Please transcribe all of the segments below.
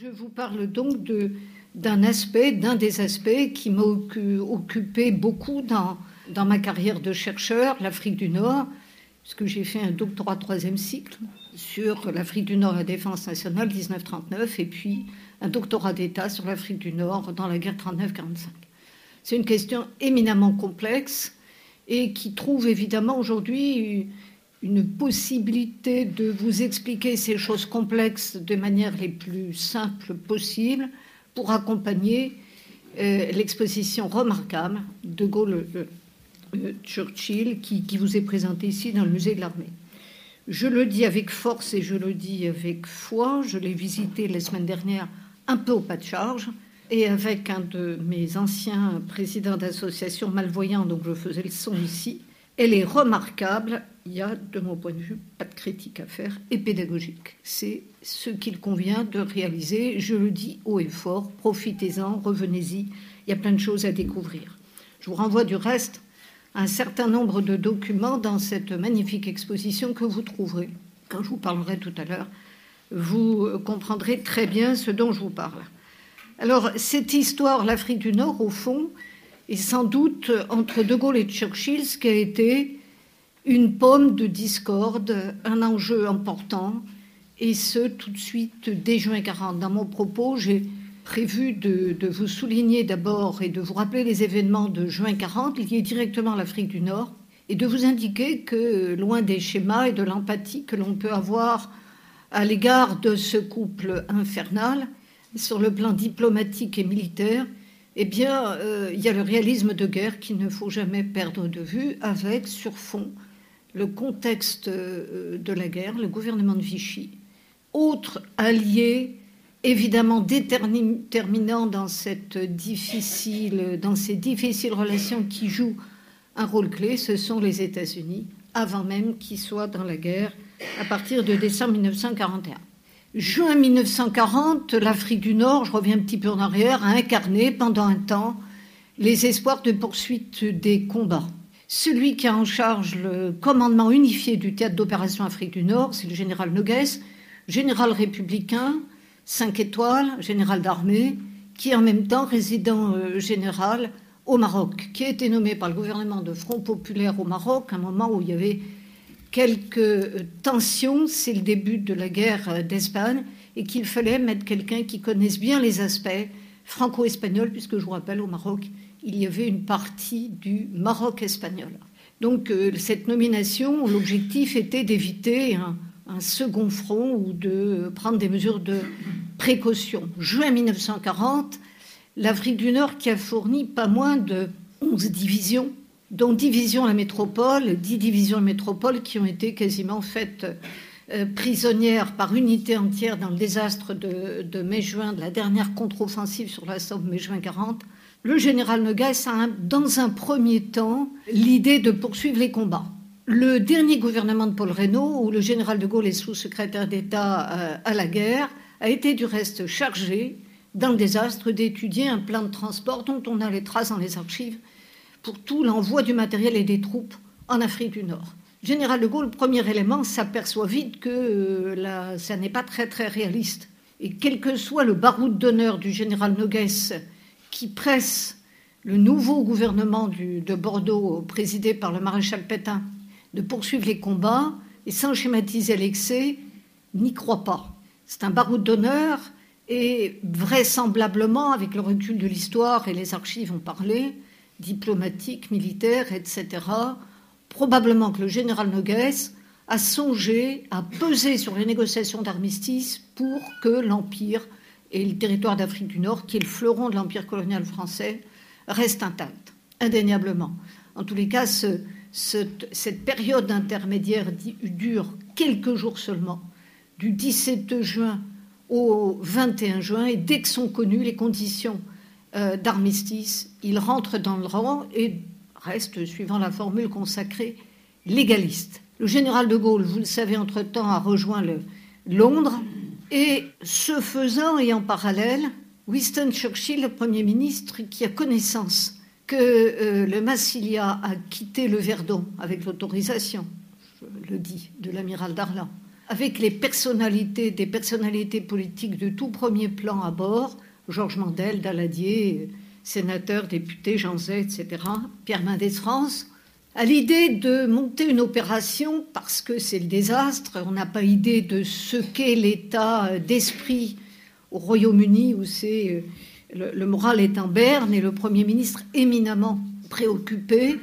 Je vous parle donc d'un aspect, d'un des aspects qui m'a occupé beaucoup dans, dans ma carrière de chercheur, l'Afrique du Nord, puisque j'ai fait un doctorat troisième cycle sur l'Afrique du Nord et la défense nationale 1939, et puis un doctorat d'État sur l'Afrique du Nord dans la guerre 39-45. C'est une question éminemment complexe et qui trouve évidemment aujourd'hui une possibilité de vous expliquer ces choses complexes de manière les plus simples possible pour accompagner euh, l'exposition remarquable de Gaulle euh, euh, Churchill qui, qui, vous est présentée ici dans le musée de l'armée. Je le dis avec force et je le dis avec foi. Je l'ai visité la semaine dernière un peu au pas de charge et avec un de mes anciens présidents d'association malvoyants, donc je faisais le son ici. Elle est remarquable. Il y a, de mon point de vue, pas de critique à faire et pédagogique. C'est ce qu'il convient de réaliser. Je le dis haut et fort. Profitez-en, revenez-y. Il y a plein de choses à découvrir. Je vous renvoie du reste un certain nombre de documents dans cette magnifique exposition que vous trouverez. Quand je vous parlerai tout à l'heure, vous comprendrez très bien ce dont je vous parle. Alors, cette histoire, l'Afrique du Nord, au fond, et sans doute entre De Gaulle et Churchill, ce qui a été une pomme de discorde, un enjeu important, et ce tout de suite dès juin 40. Dans mon propos, j'ai prévu de, vous souligner d'abord et de vous rappeler les événements de juin 40 liés directement à l'Afrique du Nord, et de vous indiquer que, loin des schémas et de l'empathie que l'on peut avoir à l'égard de ce couple infernal, sur le plan diplomatique et militaire, eh bien, euh, il y a le réalisme de guerre qu'il ne faut jamais perdre de vue, avec sur fond le contexte euh, de la guerre, le gouvernement de Vichy, autre allié évidemment déterminant dans, cette difficile, dans ces difficiles relations qui jouent un rôle clé, ce sont les États-Unis, avant même qu'ils soient dans la guerre à partir de décembre 1941. Juin 1940, l'Afrique du Nord, je reviens un petit peu en arrière, a incarné pendant un temps les espoirs de poursuite des combats. Celui qui a en charge le commandement unifié du théâtre d'opération Afrique du Nord, c'est le général Noguès, général républicain, 5 étoiles, général d'armée, qui est en même temps résident euh, général au Maroc, qui a été nommé par le gouvernement de Front populaire au Maroc, à un moment où il y avait quelques tensions, c'est le début de la guerre d'Espagne, et qu'il fallait mettre quelqu'un qui connaisse bien les aspects franco-espagnols, puisque je vous rappelle, au Maroc, il y avait une partie du Maroc espagnol. Donc euh, cette nomination, l'objectif était d'éviter un, second front ou de prendre des mesures de précaution. Juin 1940, l'Afrique du Nord qui a fourni pas moins de 11 divisions dont divisions la métropole, dix divisions la métropole qui ont été quasiment faites euh, prisonnières par unité entière dans le désastre de, de mai-juin, de la dernière contre-offensive sur la Somme mai-juin 40. Le général Noguès a, dans un premier temps, l'idée de poursuivre les combats. Le dernier gouvernement de Paul Reynaud, où le général de Gaulle est sous-secrétaire d'État euh, à la guerre, a été du reste chargé, dans le désastre, d'étudier un plan de transport dont on a les traces dans les archives pour tout l'envoi du matériel et des troupes en Afrique du Nord. Général de Gaulle, premier élément, s'aperçoit vite que euh, là, ça n'est pas très très réaliste. Et quel que soit le baroud d'honneur du général Noguès qui presse le nouveau gouvernement de Bordeaux, présidé par le maréchal Pétain, de poursuivre les combats, et sans schématiser l'excès, n'y croit pas. C'est un baroud d'honneur, et vraisemblablement, avec le recul de l'histoire, et les archives ont parlé, diplomatique, militaire, etc., probablement que le général Noguès a songé à peser sur les négociations d'armistice pour que l'Empire et le territoire d'Afrique du Nord, qui est le fleuron de l'Empire colonial français, restent intacts, indéniablement. En tous les cas, ce, ce, cette période intermédiaire dure quelques jours seulement, du 17 juin au 21 juin, et dès que sont connues les conditions euh, d'armistice, il rentre dans le rang et reste, suivant la formule consacrée, légaliste. Le général de Gaulle, vous le savez, entre-temps, a rejoint Londres et ce faisant et en parallèle, Winston Churchill, le Premier ministre, qui a connaissance que euh, le Massilia a quitté le Verdon avec l'autorisation, je le dis, de l'amiral Darlan, avec les personnalités, des personnalités politiques de tout premier plan à bord, Georges Mandel, Daladier, sénateur, député, Jean Zay, etc., Pierre Mendès France, à l'idée de monter une opération parce que c'est le désastre, on n'a pas idée de ce qu'est l'état d'esprit au Royaume-Uni où c'est le, le, moral est en berne et le Premier ministre éminemment préoccupé,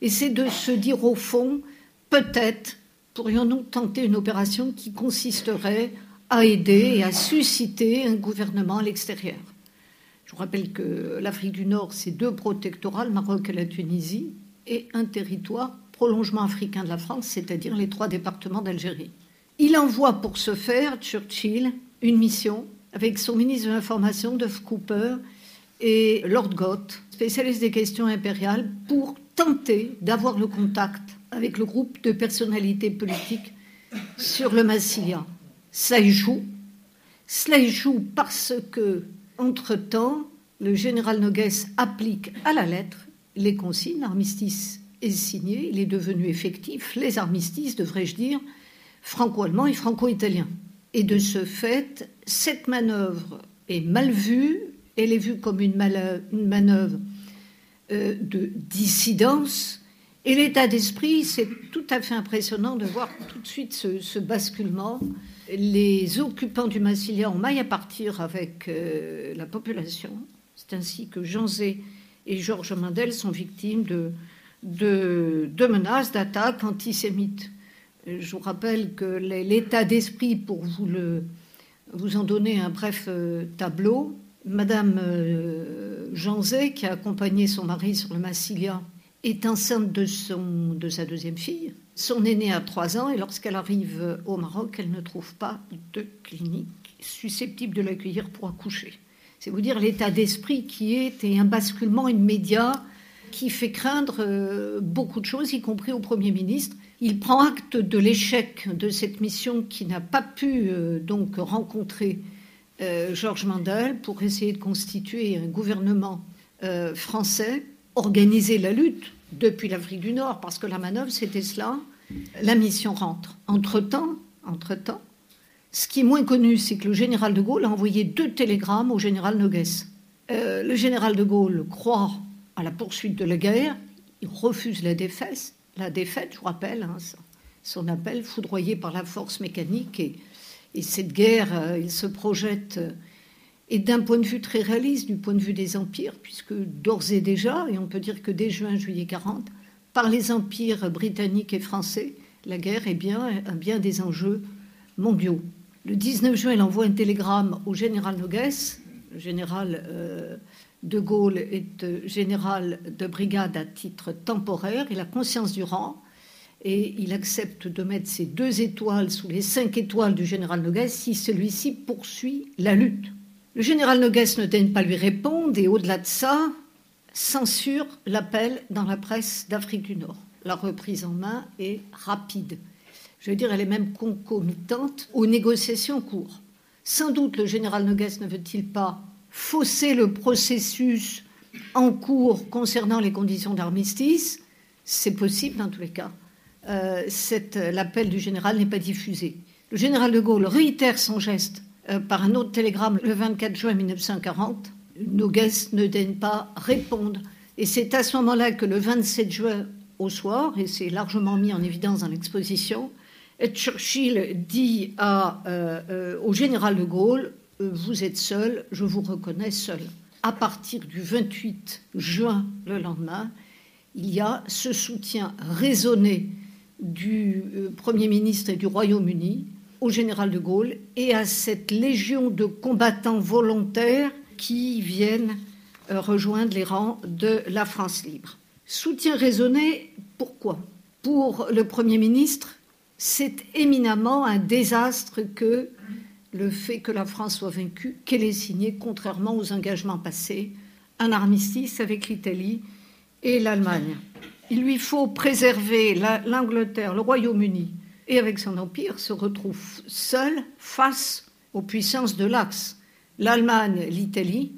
et c'est de se dire au fond, peut-être pourrions-nous tenter une opération qui consisterait à aider et à susciter un gouvernement à l'extérieur. Je vous rappelle que l'Afrique du Nord, c'est deux protectorats, le Maroc et la Tunisie, et un territoire prolongement africain de la France, c'est-à-dire les trois départements d'Algérie. Il envoie pour ce faire, Churchill, une mission avec son ministre de l'Information, Duff Cooper, et Lord Gott, spécialiste des questions impériales, pour tenter d'avoir le contact avec le groupe de personnalités politiques sur le Massilia. Ça échoue. Cela échoue parce que, entre-temps, le général Nogues applique à la lettre les consignes, l'armistice est signé, il est devenu effectif, les armistices, devrais-je dire, franco-allemand et franco-italien. Et de ce fait, cette manœuvre est mal vue, elle est vue comme une, manœuvre euh, de dissidence, et l'état d'esprit, c'est tout à fait impressionnant de voir tout de suite ce, basculement. Les occupants du Massilia ont maille à partir avec euh, la population. C'est ainsi que Jean Zé et Georges Mandel sont victimes de, menaces, d'attaques antisémites. Je vous rappelle que l'état d'esprit, pour vous, en donner un bref euh, tableau, Madame euh, Jean Zé, qui a accompagné son mari sur le Massilia, est enceinte de, de sa deuxième fille. Son aînée a trois ans et lorsqu'elle arrive au Maroc, elle ne trouve pas de clinique susceptible de l'accueillir pour accoucher. C'est vous dire l'état d'esprit qui est et un basculement immédiat qui fait craindre euh, beaucoup de choses, y compris au Premier ministre. Il prend acte de l'échec de cette mission qui n'a pas pu euh, donc rencontrer euh, Georges Mandel pour essayer de constituer un gouvernement français, organiser la lutte depuis l'Afrique du Nord, parce que la manœuvre c'était cela. La mission rentre. Entre-temps, entre-temps, ce qui est moins connu, c'est que le général de Gaulle a envoyé deux télégrammes au général Noguès. Euh, le général de Gaulle croit à la poursuite de la guerre, il refuse la défaite, je vous rappelle, hein, son appel foudroyé par la force mécanique. Et, cette guerre, euh, il se projette, euh, et d'un point de vue très réaliste, du point de vue des empires, puisque d'ores et déjà, et on peut dire que dès juin-juillet 40, par les empires britanniques et français, la guerre est bien, bien des enjeux mondiaux. Le 19 juin, il envoie un télégramme au général Nogues. Le général euh, de Gaulle est euh, général de brigade à titre temporaire. Il a conscience du rang et il accepte de mettre ses deux étoiles sous les cinq étoiles du général Nogues si celui-ci poursuit la lutte. Le général Nogues ne daigne pas lui répondre et au-delà de ça, censure l'appel dans la presse d'Afrique du Nord. La reprise en main est rapide je veux dire, elle est même concomitante aux négociations en cours. Sans doute, le général Noguès ne veut-il pas fausser le processus en cours concernant les conditions d'armistice? C'est possible dans tous les cas. Euh, l'appel du général n'est pas diffusé. Le général de Gaulle réitère son geste euh, par un autre télégramme le 24 juin 1940. Noguès ne daigne pas répondre. Et c'est à ce moment-là que le 27 juin au soir, et c'est largement mis en évidence dans l'exposition, Churchill dit euh, euh, au général de Gaulle euh, Vous êtes seul, je vous reconnais seul. À partir du 28 juin, le lendemain, il y a ce soutien raisonné du Premier ministre et du Royaume-Uni au général de Gaulle et à cette légion de combattants volontaires qui viennent rejoindre les rangs de la France libre. Soutien raisonné, pourquoi? Pour le Premier ministre, c'est éminemment un désastre que le fait que la France soit vaincue, qu'elle ait signé, contrairement aux engagements passés, un armistice avec l'Italie et l'Allemagne. Il lui faut préserver l'Angleterre, le Royaume-Uni, et avec son empire se retrouve seul face aux puissances de l'Axe, l'Allemagne, l'Italie,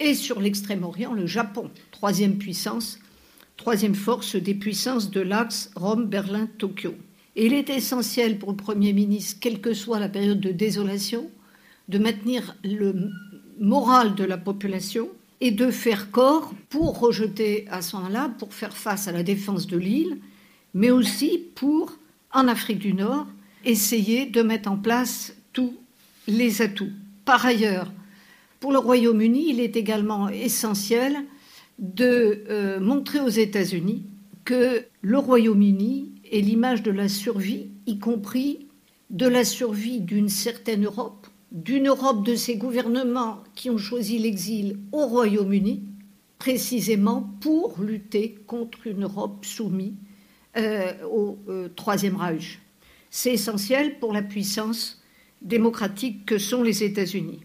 et sur l'extrême-orient, le Japon, troisième puissance, troisième force des puissances de l'Axe Rome, Berlin, Tokyo. Et il est essentiel pour le Premier ministre, quelle que soit la période de désolation, de maintenir le moral de la population et de faire corps pour rejeter à ce moment-là, pour faire face à la défense de l'île, mais aussi pour, en Afrique du Nord, essayer de mettre en place tous les atouts. Par ailleurs, pour le Royaume-Uni, il est également essentiel de euh, montrer aux États-Unis que le Royaume-Uni est l'image de la survie, y compris de la survie d'une certaine Europe, d'une Europe de ces gouvernements qui ont choisi l'exil au Royaume-Uni, précisément pour lutter contre une Europe soumise euh, au euh, Troisième Reich. C'est essentiel pour la puissance démocratique que sont les États-Unis.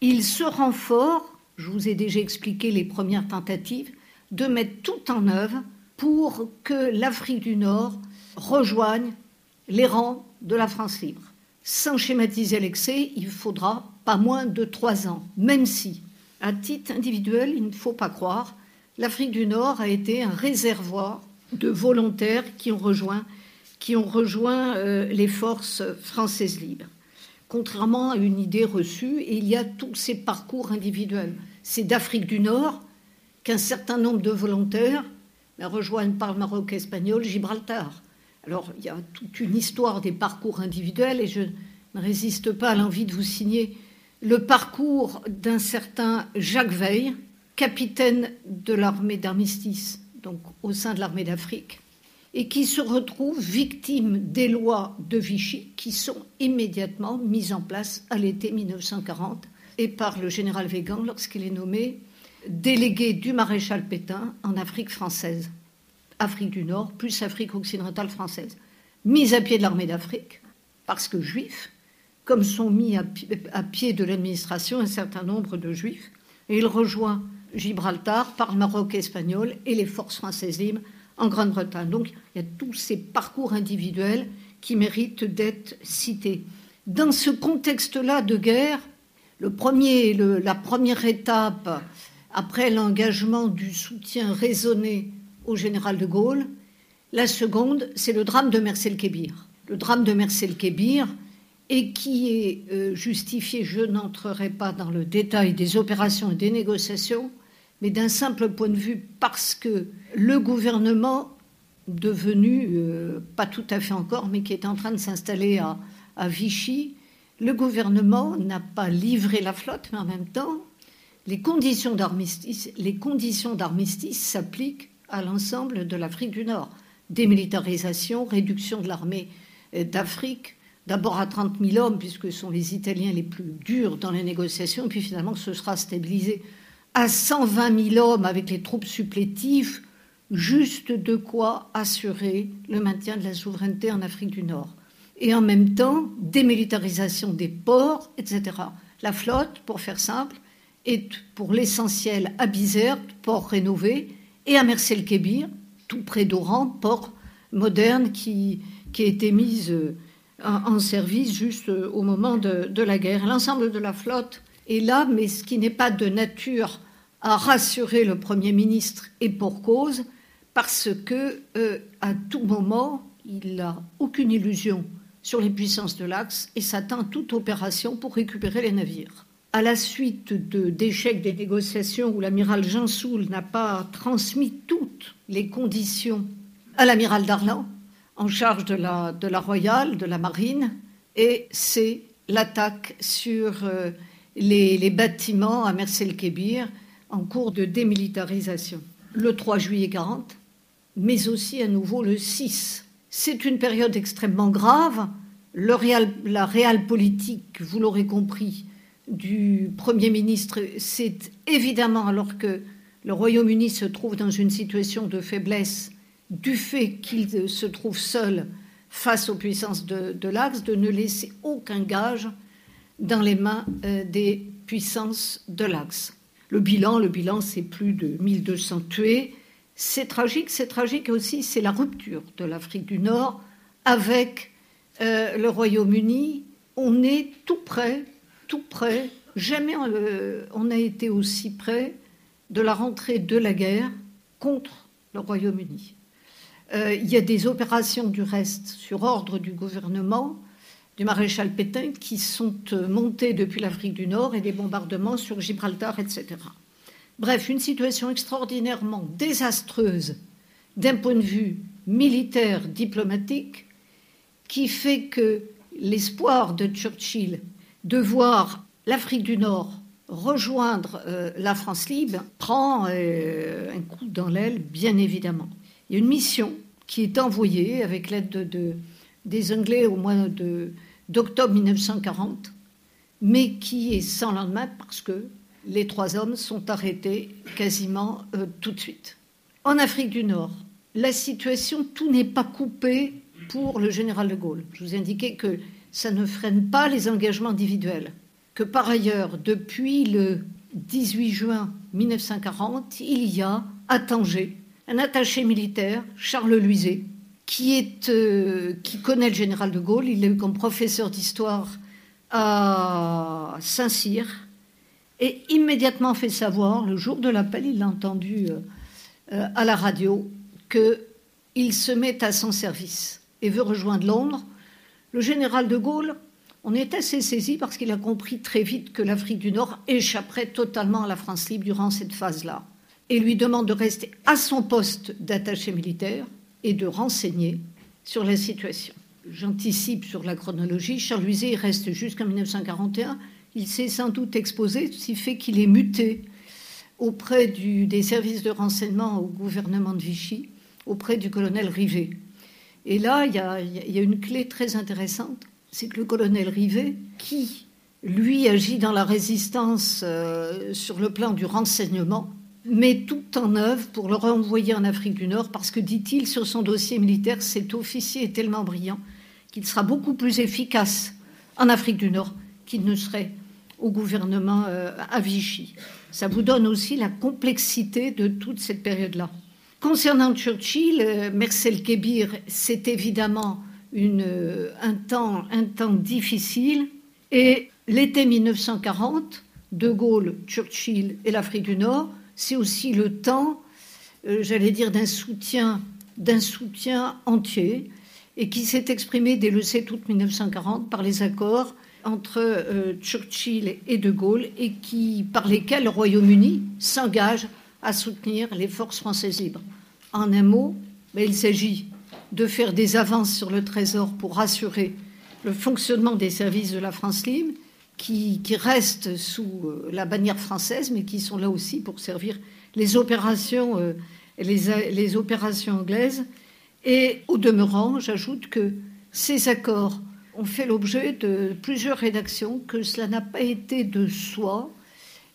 Il se rend fort, je vous ai déjà expliqué les premières tentatives, de mettre tout en œuvre pour que l'Afrique du Nord rejoigne les rangs de la France libre. Sans schématiser l'excès, il faudra pas moins de trois ans, même si, à titre individuel, il ne faut pas croire, l'Afrique du Nord a été un réservoir de volontaires qui ont rejoint, euh, les forces françaises libres. Contrairement à une idée reçue, il y a tous ces parcours individuels. C'est d'Afrique du Nord qu'un certain nombre de volontaires rejoignent par le Maroc espagnol Gibraltar. Alors, il y a toute une histoire des parcours individuels et je ne résiste pas à l'envie de vous signer le parcours d'un certain Jacques Veil, capitaine de l'armée d'armistice, donc au sein de l'armée d'Afrique, et qui se retrouve victime des lois de Vichy qui sont immédiatement mises en place à l'été 1940 et par le général Végan lorsqu'il est nommé délégué du maréchal Pétain en Afrique française. Afrique du Nord plus Afrique occidentale française. Mise à pied de l'armée d'Afrique, parce que juifs, comme sont mis à, pied de l'administration un certain nombre de juifs, et il rejoint Gibraltar par le Maroc espagnol et les forces françaises libres en Grande-Bretagne. Donc il y a tous ces parcours individuels qui méritent d'être cités. Dans ce contexte-là de guerre, la première étape après l'engagement du soutien raisonné au général de Gaulle. La seconde, c'est le drame de Mercel-Kébir. Le drame de Mercel-Kébir, et qui est euh, justifié, je n'entrerai pas dans le détail des opérations et des négociations, mais d'un simple point de vue parce que le gouvernement devenu, euh, pas tout à fait encore, mais qui est en train de s'installer à, Vichy, le gouvernement n'a pas livré la flotte, mais en même temps, les conditions d'armistice s'appliquent à l'ensemble de l'Afrique du Nord. Démilitarisation, réduction de l'armée euh, d'Afrique, d'abord à 30 000 hommes, puisque ce sont les Italiens les plus durs dans les négociations, puis finalement ce sera stabilisé à 120 000 hommes avec les troupes supplétives, juste de quoi assurer le maintien de la souveraineté en Afrique du Nord. Et en même temps, démilitarisation des ports, etc. La flotte, pour faire simple, est pour l'essentiel à Bizerte, port rénové, et à Mercel-Kébir, tout près d'Oran, port moderne qui, a été mise euh, en, service juste euh, au moment de, la guerre. L'ensemble de la flotte est là, mais ce qui n'est pas de nature à rassurer le Premier ministre et pour cause, parce que euh, à tout moment, il n'a aucune illusion sur les puissances de l'Axe et s'attend à toute opération pour récupérer les navires à la suite d'échecs des négociations où l'amiral Jean Soul n'a pas transmis toutes les conditions à l'amiral Darlan, en charge de la, Royale, de la Marine, et c'est l'attaque sur euh, les, bâtiments à Mersel-Kébir en cours de démilitarisation. Le 3 juillet 40, mais aussi à nouveau le 6. C'est une période extrêmement grave. La réelle politique, vous l'aurez compris, du Premier ministre, c'est évidemment alors que le Royaume-Uni se trouve dans une situation de faiblesse du fait qu'il se trouve seul face aux puissances de, l'Axe, de ne laisser aucun gage dans les mains euh, des puissances de l'Axe. Le bilan, le bilan, c'est plus de 1200 tués. C'est tragique, c'est tragique aussi, c'est la rupture de l'Afrique du Nord avec euh, le Royaume-Uni. On est tout près tout près, jamais euh, on a été aussi près de la rentrée de la guerre contre le Royaume-Uni. Euh, il y a des opérations du reste sur ordre du gouvernement, du maréchal Pétain, qui sont euh, montées depuis l'Afrique du Nord et des bombardements sur Gibraltar, etc. Bref, une situation extraordinairement désastreuse d'un point de vue militaire, diplomatique, qui fait que l'espoir de Churchill de voir l'Afrique du Nord rejoindre euh, la France libre prend un coup dans l'aile, bien évidemment. Il y a une mission qui est envoyée avec l'aide de, des Anglais au mois d'octobre 1940, mais qui est sans lendemain parce que les trois hommes sont arrêtés quasiment euh, tout de suite. En Afrique du Nord, la situation, tout n'est pas coupé pour le général de Gaulle. Je vous ai indiqué que ça ne freine pas les engagements individuels, que par ailleurs, depuis le 18 juin 1940, il y a à Tanger un attaché militaire, Charles est, euh, qui connaît le général de Gaulle. Il est eu comme professeur d'histoire à Saint-Cyr et immédiatement fait savoir, le jour de l'appel, il l'a entendu euh, euh, à la radio, qu'il se met à son service et veut rejoindre Londres. Le général de Gaulle, on est assez saisi parce qu'il a compris très vite que l'Afrique du Nord échapperait totalement à la France libre durant cette phase-là et lui demande de rester à son poste d'attaché militaire et de renseigner sur la situation. J'anticipe sur la chronologie. Charles Luizet reste jusqu'en 1941. Il s'est sans doute exposé, ce qui fait qu'il est muté auprès des services de renseignement au gouvernement de Vichy, auprès du colonel Rivet. Et là, il y a, une clé très intéressante, c'est que le colonel Rivet, qui, lui, agit dans la résistance euh, sur le plan du renseignement, met tout en œuvre pour le renvoyer en Afrique du Nord parce que, dit-il, sur son dossier militaire, cet officier est tellement brillant qu'il sera beaucoup plus efficace en Afrique du Nord qu'il ne serait au gouvernement euh, à Vichy. Ça vous donne aussi la complexité de toute cette période-là. Concernant Churchill, euh, Mercel Kébir, c'est évidemment euh, un, temps, difficile. Et l'été 1940, De Gaulle, Churchill et l'Afrique du Nord c'est aussi le temps, euh, j'allais dire, d'un soutien, entier et qui s'est exprimé dès le 7 août 1940 par les accords entre Churchill et De Gaulle et par lesquels le Royaume-Uni s'engage à soutenir les forces françaises libres. En un mot, ben, il s'agit de faire des avances sur le Trésor pour assurer le fonctionnement des services de la France libre qui, restent sous euh, la bannière française, mais qui sont là aussi pour servir les opérations, euh, les, opérations anglaises. Et au demeurant, j'ajoute que ces accords ont fait l'objet de plusieurs rédactions, que cela n'a pas été de soi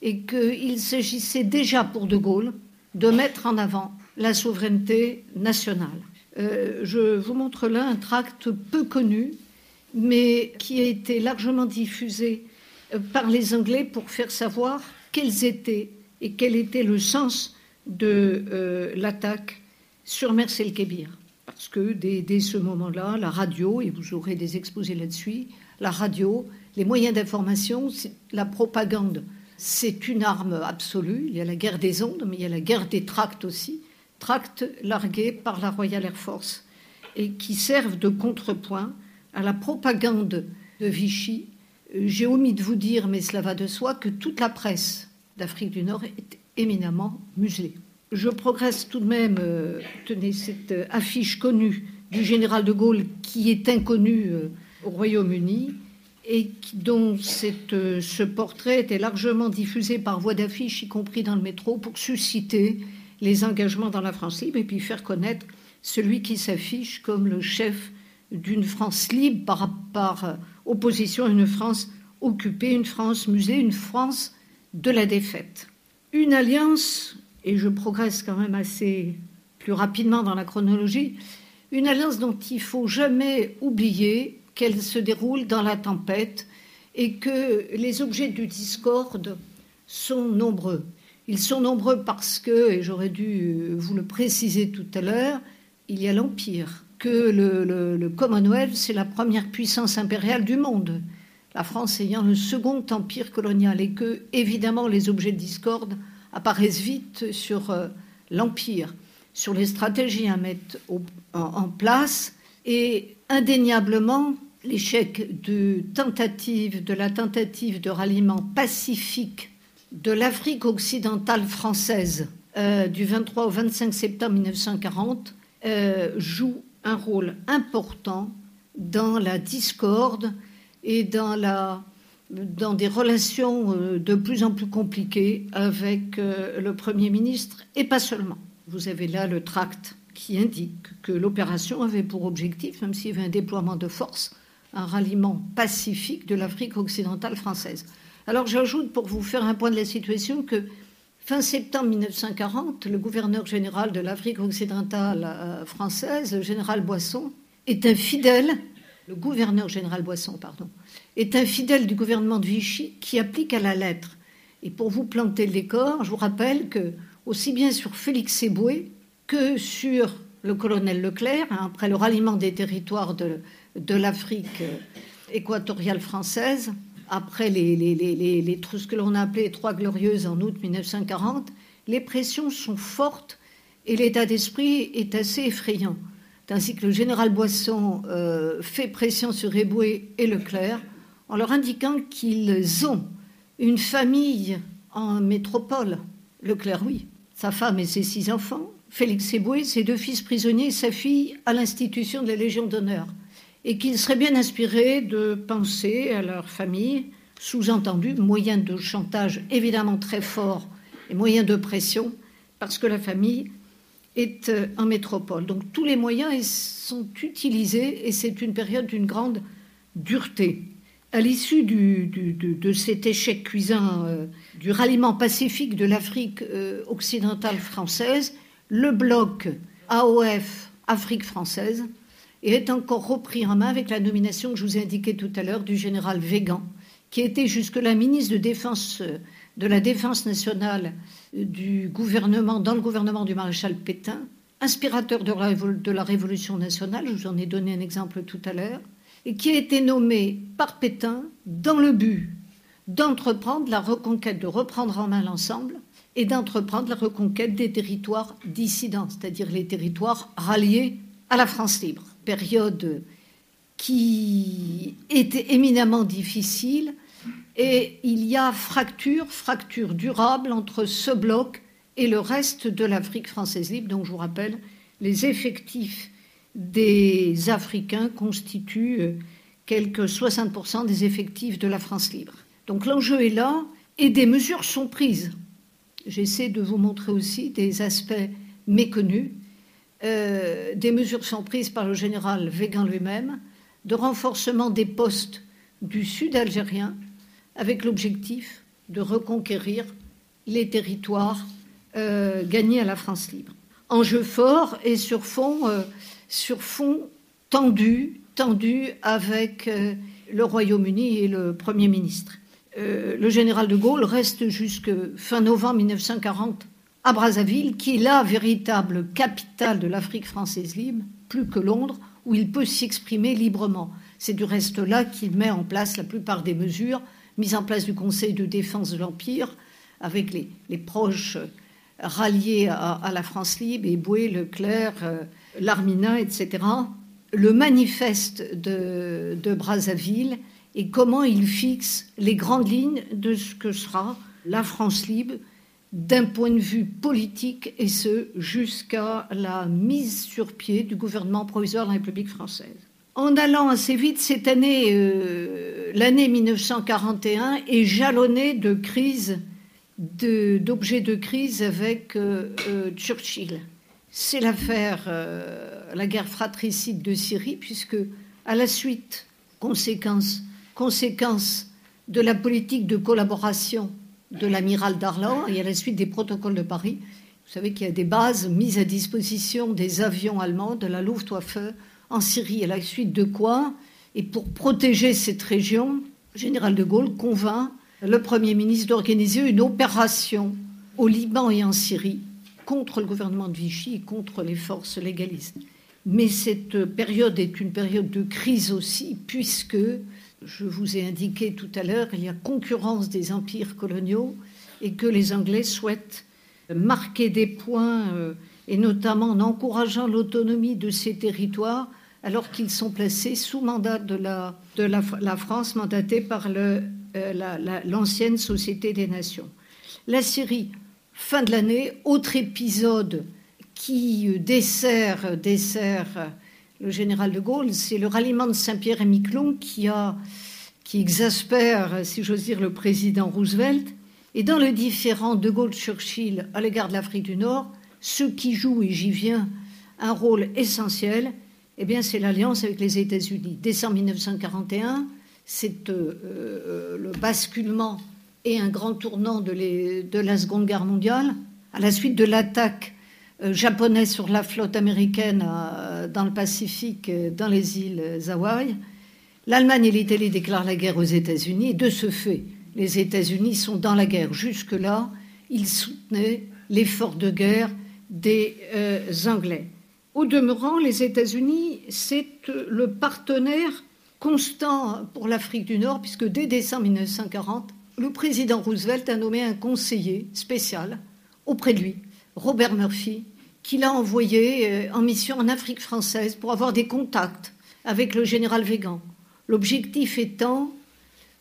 et qu'il s'agissait déjà pour De Gaulle de mettre en avant la souveraineté nationale. Euh, je vous montre là un tract peu connu, mais qui a été largement diffusé par les Anglais pour faire savoir quels étaient et quel était le sens de euh, l'attaque sur Mercel Kébir. Parce que dès, ce moment-là, la radio, et vous aurez des exposés là-dessus, la radio, les moyens d'information, la propagande, c'est une arme absolue. Il y a la guerre des ondes, mais il y a la guerre des tracts aussi. Tracts largués par la Royal Air Force et qui servent de contrepoint à la propagande de Vichy j'ai omis de vous dire, mais cela va de soi, que toute la presse d'Afrique du Nord est éminemment muselée. Je progresse tout de même, euh, tenez, cette euh, affiche connue du général de Gaulle qui est inconnue euh, au Royaume-Uni et dont ce portrait était largement diffusé par voie d'affiche, y compris dans le métro, pour susciter les engagements dans la France libre et puis faire connaître celui qui s'affiche comme le chef d'une France libre par, par opposition à une France occupée, une France musée, une France de la défaite. Une alliance, et je progresse quand même assez plus rapidement dans la chronologie, une alliance dont il faut jamais oublier qu'elle se déroule dans la tempête et que les objets du discorde sont nombreux. Ils sont nombreux parce que, et j'aurais dû vous le préciser tout à l'heure, il y a l'Empire, que le, Commonwealth, c'est la première puissance impériale du monde, la France ayant le second empire colonial, et que, évidemment, les objets de discorde apparaissent vite sur euh, l'empire. sur les stratégies à mettre en, place et indéniablement l'échec de tentative de la tentative de ralliement pacifique de l'Afrique occidentale française euh, du 23 au 25 septembre 1940 euh, joue un rôle important dans la discorde et dans, dans des relations euh, de plus en plus compliquées avec le Premier ministre, et pas seulement. Vous avez là le tract qui indique que l'opération avait pour objectif, même s'il y avait un déploiement de force, un ralliement pacifique de l'Afrique occidentale française. Alors j'ajoute pour vous faire un point de la situation que fin septembre 1940, le gouverneur général de l'Afrique occidentale euh, française, le général Boisson, est un fidèle, le gouverneur général Boisson, pardon, est un fidèle du gouvernement de Vichy qui applique à la lettre. Et pour vous planter le décor, je vous rappelle que aussi bien sur Félix Éboué que sur le colonel Leclerc, hein, après le ralliement des territoires de, l'Afrique euh, équatoriale française, après les, les, ce que l'on a appelé les Trois Glorieuses en août 1940, les pressions sont fortes et l'état d'esprit est assez effrayant. Ainsi que le général Boisson euh, fait pression sur Éboué et Leclerc en leur indiquant qu'ils ont une famille en métropole. Leclerc, oui, sa femme et ses six enfants, Félix Eboué, ses deux fils prisonniers et sa fille à l'institution de la Légion d'honneur, et qu'il serait bien inspiré de penser à leur famille, sous-entendu, moyen de chantage évidemment très fort et moyen de pression, parce que la famille est euh, en métropole. Donc tous les moyens sont utilisés et c'est une période d'une grande dureté. À l'issue de, cet échec cuisant euh, du ralliement pacifique de l'Afrique euh, occidentale française, le bloc AOF Afrique française est encore repris en main avec la nomination que je vous ai indiquée tout à l'heure du général Végan, qui était jusque-là ministre de la Défense nationale du gouvernement, dans le gouvernement du maréchal Pétain, inspirateur de la Révolution nationale, je vous en ai donné un exemple tout à l'heure, et qui a été nommé par Pétain dans le but d'entreprendre la reconquête, de reprendre en main l'ensemble et d'entreprendre la reconquête des territoires dissidents, c'est-à-dire les territoires ralliés à la France libre. Période qui était éminemment difficile et il y a fracture, fracture durable entre ce bloc et le reste de l'Afrique française libre. Donc je vous rappelle, les effectifs des Africains constituent euh, quelques 60% des effectifs de la France libre. Donc l'enjeu est là et des mesures sont prises. J'essaie de vous montrer aussi des aspects méconnus. Euh, des mesures sont prises par le général Végan lui-même de renforcement des postes du sud algérien avec l'objectif de reconquérir les territoires euh, gagnés à la France libre. Enjeu fort et sur fond fond tendu, tendu avec euh, le Royaume-Uni et le Premier ministre. Euh, le général de Gaulle reste jusque fin novembre 1940 à Brazzaville, qui est la véritable capitale de l'Afrique française libre, plus que Londres, où il peut s'exprimer librement. C'est du reste là qu'il met en place la plupart des mesures, mise en place du Conseil de défense de l'Empire, avec les, proches ralliés à, la France libre, Eboué, Leclerc, euh, l'Armina, etc., le manifeste de, Brazzaville et comment il fixe les grandes lignes de ce que sera la France libre d'un point de vue politique, et ce jusqu'à la mise sur pied du gouvernement provisoire de la République française. En allant assez vite, cette année, euh, l'année 1941 est jalonnée de crises, d'objets de, crise avec euh, euh, Churchill c'est l'affaire, la guerre fratricide de Syrie, puisque à la suite, conséquence, conséquence de la politique de collaboration de l'amiral Darlan et à la suite des protocoles de Paris, vous savez qu'il y a des bases mises à disposition des avions allemands de la Luftwaffe en Syrie, à la suite de quoi, et pour protéger cette région, le général de Gaulle convainc le Premier ministre d'organiser une opération au Liban et en Syrie contre le gouvernement de Vichy et contre les forces légalistes. Mais cette période est une période de crise aussi, puisque, je vous ai indiqué tout à l'heure, il y a concurrence des empires coloniaux et que les Anglais souhaitent marquer des points euh, et notamment en encourageant l'autonomie de ces territoires alors qu'ils sont placés sous mandat de la, France, mandatée par euh, l'ancienne Société des Nations. La Syrie, fin de l'année, autre épisode qui euh, dessert, dessert le général de Gaulle, c'est le ralliement de Saint-Pierre et Miquelon qui, exaspère, si j'ose dire, le président Roosevelt. Et dans le différent de Gaulle-Churchill à l'égard de l'Afrique du Nord, ce qui joue, et j'y viens, un rôle essentiel, eh bien, c'est l'alliance avec les États-Unis. Décembre 1941, c'est euh, euh, le basculement et un grand tournant de, la Seconde Guerre mondiale, à la suite de l'attaque euh, japonaise sur la flotte américaine dans le Pacifique, dans les îles Hawaï. L'Allemagne et l'Italie déclarent la guerre aux États-Unis, et de ce fait, les États-Unis sont dans la guerre. Jusque-là, ils soutenaient l'effort de guerre des Anglais. Au demeurant, les États-Unis, c'est le partenaire constant pour l'Afrique du Nord, puisque dès décembre 1940, le président Roosevelt a nommé un conseiller spécial auprès de lui, Robert Murphy, qu'il a envoyé euh, en mission en Afrique française pour avoir des contacts avec le général Végan. L'objectif étant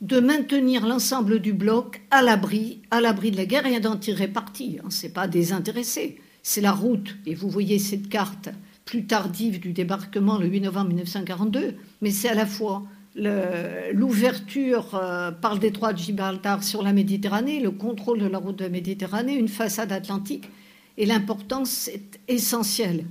de maintenir l'ensemble du bloc à l'abri, à l'abri de la guerre et d'en tirer parti. Hein. Ce n'est pas désintéressé, c'est la route. Et vous voyez cette carte plus tardive du débarquement le 8 novembre 1942, mais c'est à la fois l'ouverture euh, par le détroit de Gibraltar sur la Méditerranée, le contrôle de la route de la Méditerranée, une façade atlantique, et l'importance est essentielle.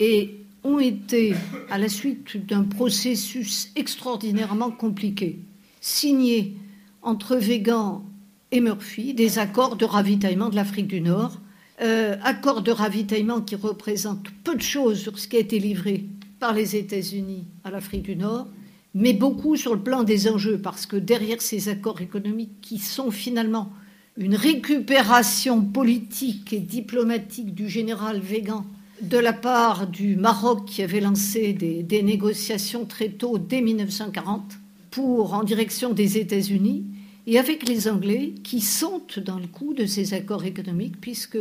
Et ont été, à la suite d'un processus extraordinairement compliqué, signés entre Végan et Murphy des accords de ravitaillement de l'Afrique du Nord euh, accord de ravitaillement qui représente peu de choses sur ce qui a été livré par les États-Unis à l'Afrique du Nord, mais beaucoup sur le plan des enjeux, parce que derrière ces accords économiques qui sont finalement une récupération politique et diplomatique du général Végan de la part du Maroc qui avait lancé des, négociations très tôt, dès 1940, pour en direction des États-Unis, et avec les Anglais qui sont dans le coup de ces accords économiques, puisque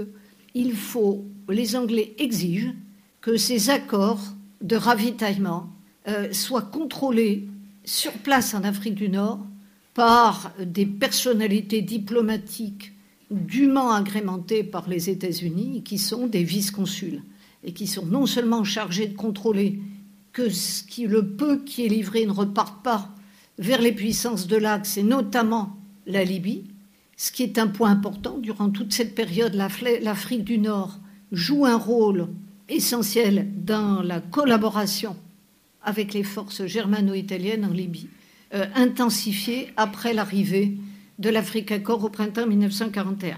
les Anglais exigent que ces accords de ravitaillement euh, soient contrôlés sur place en Afrique du Nord par des personnalités diplomatiques dûment agrémentées par les États-Unis, qui sont des vice-consuls, et qui sont non seulement chargés de contrôler que ce qui, le peu qui est livré ne reparte pas vers les puissances de l'Axe, et notamment la Libye, ce qui est un point important. Durant toute cette période, l'Afrique du Nord joue un rôle essentiel dans la collaboration avec les forces germano-italiennes en Libye, euh, intensifiée après l'arrivée de l'Afrique Accord au printemps 1941.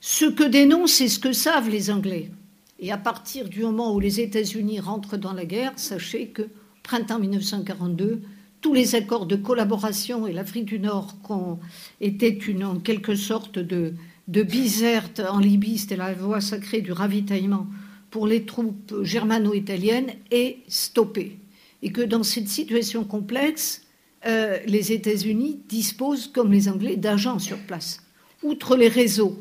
Ce que dénoncent, c'est ce que savent les Anglais. Et à partir du moment où les États-Unis rentrent dans la guerre, sachez que printemps 1942, tous les accords de collaboration et l'Afrique du Nord était une, en quelque sorte de, de biserte en Libye, c'était la voie sacrée du ravitaillement pour les troupes germano-italiennes, est stoppée. Et que dans cette situation complexe, euh, les États-Unis disposent, comme les Anglais, d'agents sur place. Outre les réseaux,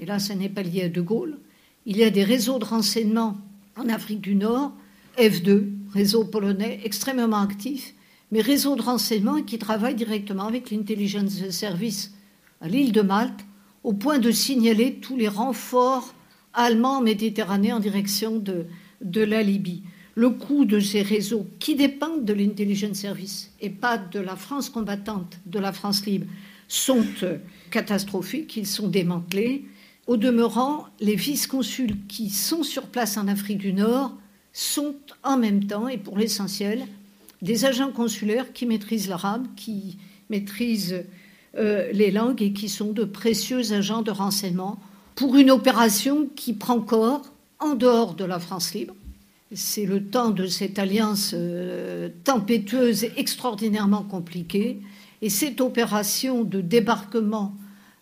et là ce n'est pas lié à De Gaulle, il y a des réseaux de renseignement en Afrique du Nord, F2, réseau polonais extrêmement actif, mais réseau de renseignement qui travaille directement avec l'intelligence service à l'île de Malte, au point de signaler tous les renforts allemands en Méditerranée en direction de la Libye. Le coût de ces réseaux, qui dépendent de l'intelligence service et pas de la France combattante, de la France libre, sont euh, catastrophiques, ils sont démantelés. Au demeurant, les vice-consuls qui sont sur place en Afrique du Nord sont en même temps, et pour l'essentiel, des agents consulaires qui maîtrisent l'arabe, qui maîtrisent euh, les langues et qui sont de précieux agents de renseignement pour une opération qui prend corps en dehors de la France libre. C'est le temps de cette alliance euh, tempétueuse et extraordinairement compliquée. Et cette opération de débarquement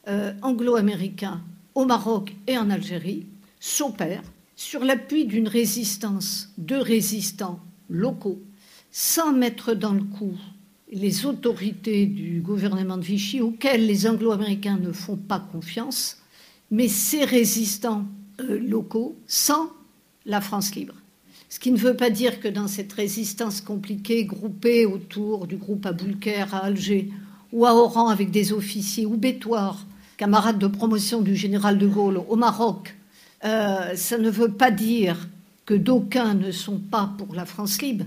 euh, anglo-américain au Maroc et en Algérie s'opère sur l'appui d'une résistance de résistants locaux sans mettre dans le coup les autorités du gouvernement de Vichy, auxquelles les Anglo-Américains ne font pas confiance, mais ces résistants euh, locaux, sans la France libre. Ce qui ne veut pas dire que dans cette résistance compliquée, groupée autour du groupe Aboulker à Alger, ou à Oran avec des officiers, ou Bétoir, camarade de promotion du général de Gaulle au Maroc, euh, ça ne veut pas dire que d'aucuns ne sont pas pour la France libre,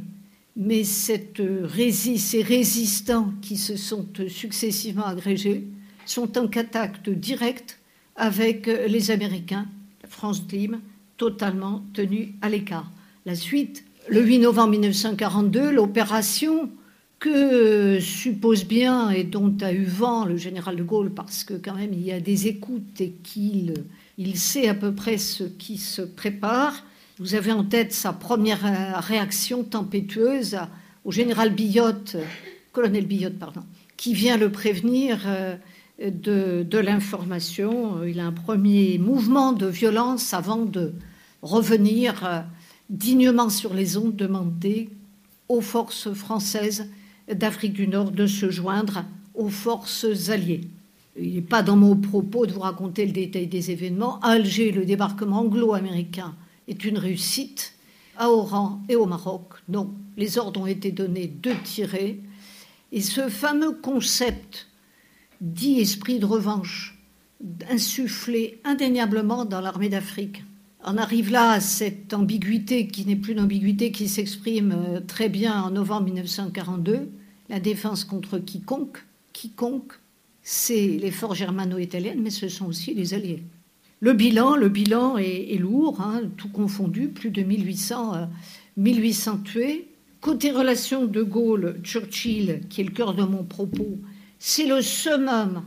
mais cette ces résistants qui se sont successivement agrégés sont en contact direct avec les Américains, la France libre, totalement tenue à l'écart. La suite, le 8 novembre 1942, l'opération que suppose bien et dont a eu vent le général de Gaulle, parce que quand même il y a des écoutes et qu'il il sait à peu près ce qui se prépare. Vous avez en tête sa première réaction tempétueuse au général Billotte, colonel Billotte, pardon, qui vient le prévenir euh, de, de l'information. Il a un premier mouvement de violence avant de revenir euh, dignement sur les ondes, demander aux forces françaises d'Afrique du Nord de se joindre aux forces alliées. Il n'est pas dans mon propos de vous raconter le détail des événements. À Alger, le débarquement anglo-américain est une réussite. À Oran et au Maroc, non. Les ordres ont été donnés de tirer. Et ce fameux concept dit esprit de revanche, insufflé indéniablement dans l'armée d'Afrique, on arrive là à cette ambiguïté qui n'est plus d'ambiguïté, qui s'exprime euh, très bien en novembre 1942, la défense contre quiconque. Quiconque, c'est les forces germano-italiennes, mais ce sont aussi les Alliés. Le bilan, le bilan est, lourd, hein, tout confondu, plus de 1800, 1800 euh, tués. Côté relation de Gaulle-Churchill, qui est le cœur de mon propos, c'est le summum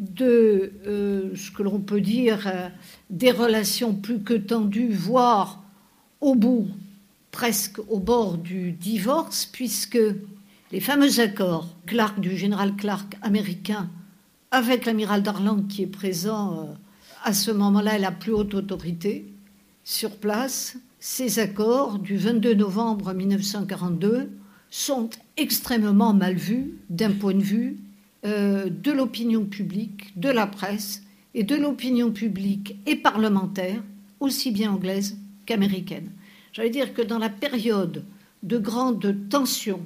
de euh, ce que l'on peut dire euh, des relations plus que tendues, voire au bout, presque au bord du divorce, puisque les fameux accords Clark, du général Clark américain avec l'amiral Darlan qui est présent euh, à ce moment-là la plus haute autorité sur place, ces accords du 22 novembre 1942 sont extrêmement mal vus d'un point de vue euh, de l'opinion publique, de la presse et de l'opinion publique et parlementaire, aussi bien anglaise qu'américaine. J'allais dire que dans la période de grande tension,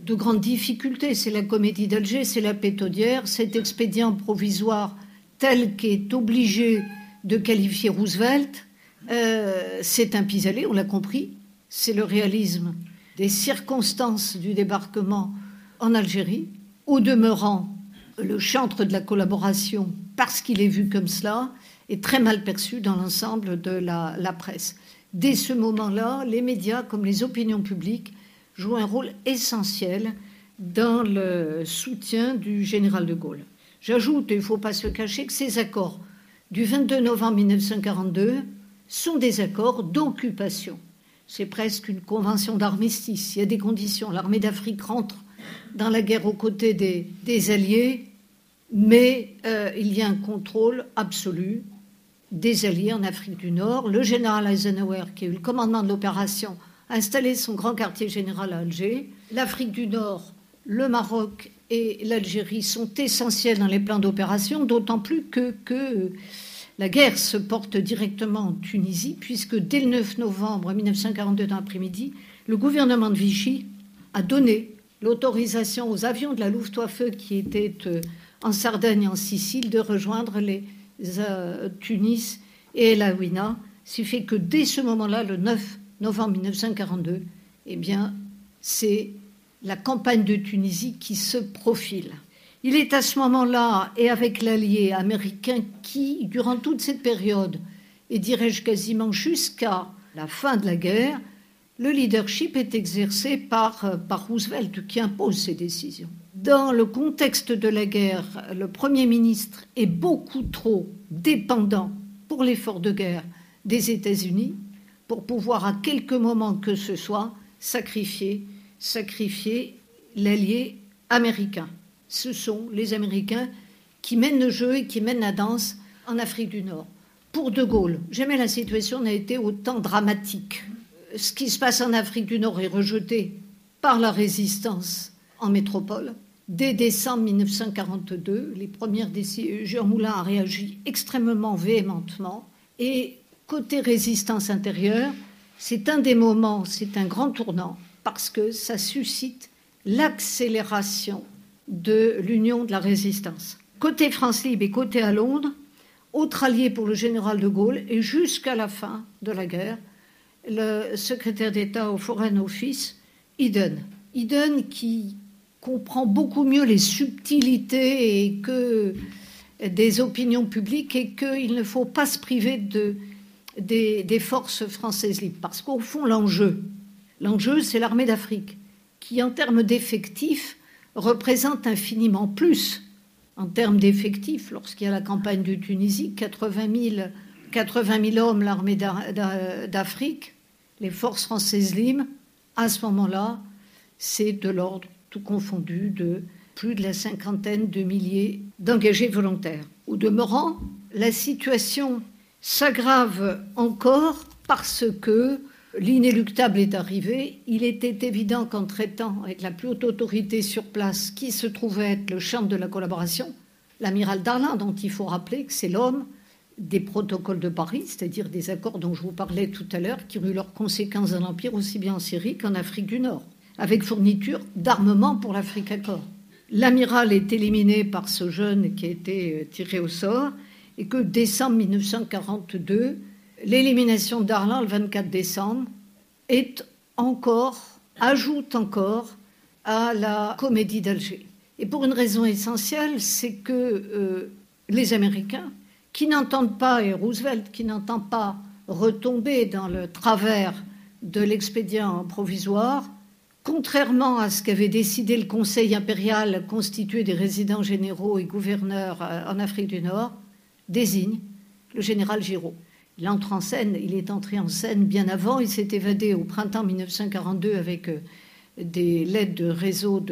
de grandes difficultés, c'est la comédie d'Alger, c'est la pétodière, cet expédient provisoire tel qu'est obligé de qualifier Roosevelt, euh, c'est un pis-aller, on l'a compris, c'est le réalisme des circonstances du débarquement en Algérie. Au demeurant, le chantre de la collaboration, parce qu'il est vu comme cela, est très mal perçu dans l'ensemble de la, presse. Dès ce moment-là, les médias, comme les opinions publiques, jouent un rôle essentiel dans le soutien du général de Gaulle. J'ajoute, il ne faut pas se cacher, que ces accords du 22 novembre 1942 sont des accords d'occupation. C'est presque une convention d'armistice. Il y a des conditions. L'armée d'Afrique rentre dans la guerre aux côtés des, Alliés, mais euh, il y a un contrôle absolu des Alliés en Afrique du Nord. Le général Eisenhower, qui a eu le commandement de l'opération, a installé son grand quartier général à Alger. L'Afrique du Nord, le Maroc et l'Algérie sont essentiels dans les plans d'opération, d'autant plus que, la guerre se porte directement en Tunisie, puisque dès le 9 novembre 1942 dans l'après-midi, le gouvernement de Vichy a donné l'autorisation aux avions de la Luftwaffe qui étaient euh, en Sardaigne et en Sicile de rejoindre les euh, Tunis et Ouina, ce qui fait que dès ce moment-là, le 9 novembre 1942, eh bien, c'est la campagne de Tunisie qui se profile. Il est à ce moment-là, et avec l'allié américain qui, durant toute cette période, et dirais-je quasiment jusqu'à la fin de la guerre, le leadership est exercé par, euh, par Roosevelt qui impose ses décisions. Dans le contexte de la guerre, le Premier ministre est beaucoup trop dépendant pour l'effort de guerre des États-Unis pour pouvoir à quelque moment que ce soit sacrifier, sacrifier l'allié américain. Ce sont les Américains qui mènent le jeu et qui mènent la danse en Afrique du Nord. Pour De Gaulle, jamais la situation n'a été autant dramatique ce qui se passe en Afrique du Nord est rejeté par la résistance en métropole. Dès décembre 1942, les premières Jean Moulin a réagi extrêmement véhémentement. Et côté résistance intérieure, c'est un des moments, c'est un grand tournant, parce que ça suscite l'accélération de l'union de la résistance. Côté France Libre et côté à Londres, autre allié pour le général de Gaulle, et jusqu'à la fin de la guerre, le secrétaire d'État au Foreign Office, Eden. Eden qui comprend beaucoup mieux les subtilités et que des opinions publiques et qu'il ne faut pas se priver de, des, forces françaises libres. Parce qu'au fond, l'enjeu, l'enjeu, c'est l'armée d'Afrique, qui en termes d'effectifs représente infiniment plus en termes d'effectifs, lorsqu'il y a la campagne de Tunisie, 80 000, 80 000 hommes, l'armée d'Afrique, les forces françaises libres, à ce moment-là, c'est de l'ordre, tout confondu, de plus de la cinquantaine de milliers d'engagés volontaires. Au demeurant, la situation s'aggrave encore parce que l'inéluctable est arrivé. Il était évident qu'en traitant avec la plus haute autorité sur place, qui se trouvait être le champ de la collaboration, l'amiral Darlin, dont il faut rappeler que c'est l'homme des protocoles de Paris, c'est-à-dire des accords dont je vous parlais tout à l'heure, qui ont eu leurs conséquences dans l'Empire aussi bien en Syrie qu'en Afrique du Nord, avec fourniture d'armement pour l'Afrique Accord. L'amiral est éliminé par ce jeune qui a été euh, tiré au sort, et que décembre 1942, l'élimination d'Arlin le 24 décembre est encore, ajoute encore à la comédie d'Alger. Et pour une raison essentielle, c'est que euh, les Américains, qui n'entendent pas, et Roosevelt, qui n'entend pas retomber dans le travers de l'expédient provisoire, contrairement à ce qu'avait décidé le Conseil impérial constitué des résidents généraux et gouverneurs euh, en Afrique du Nord, désigne le général Giraud. Il entre en scène, il est entré en scène bien avant, il s'est évadé au printemps 1942 avec euh, des lettres de réseau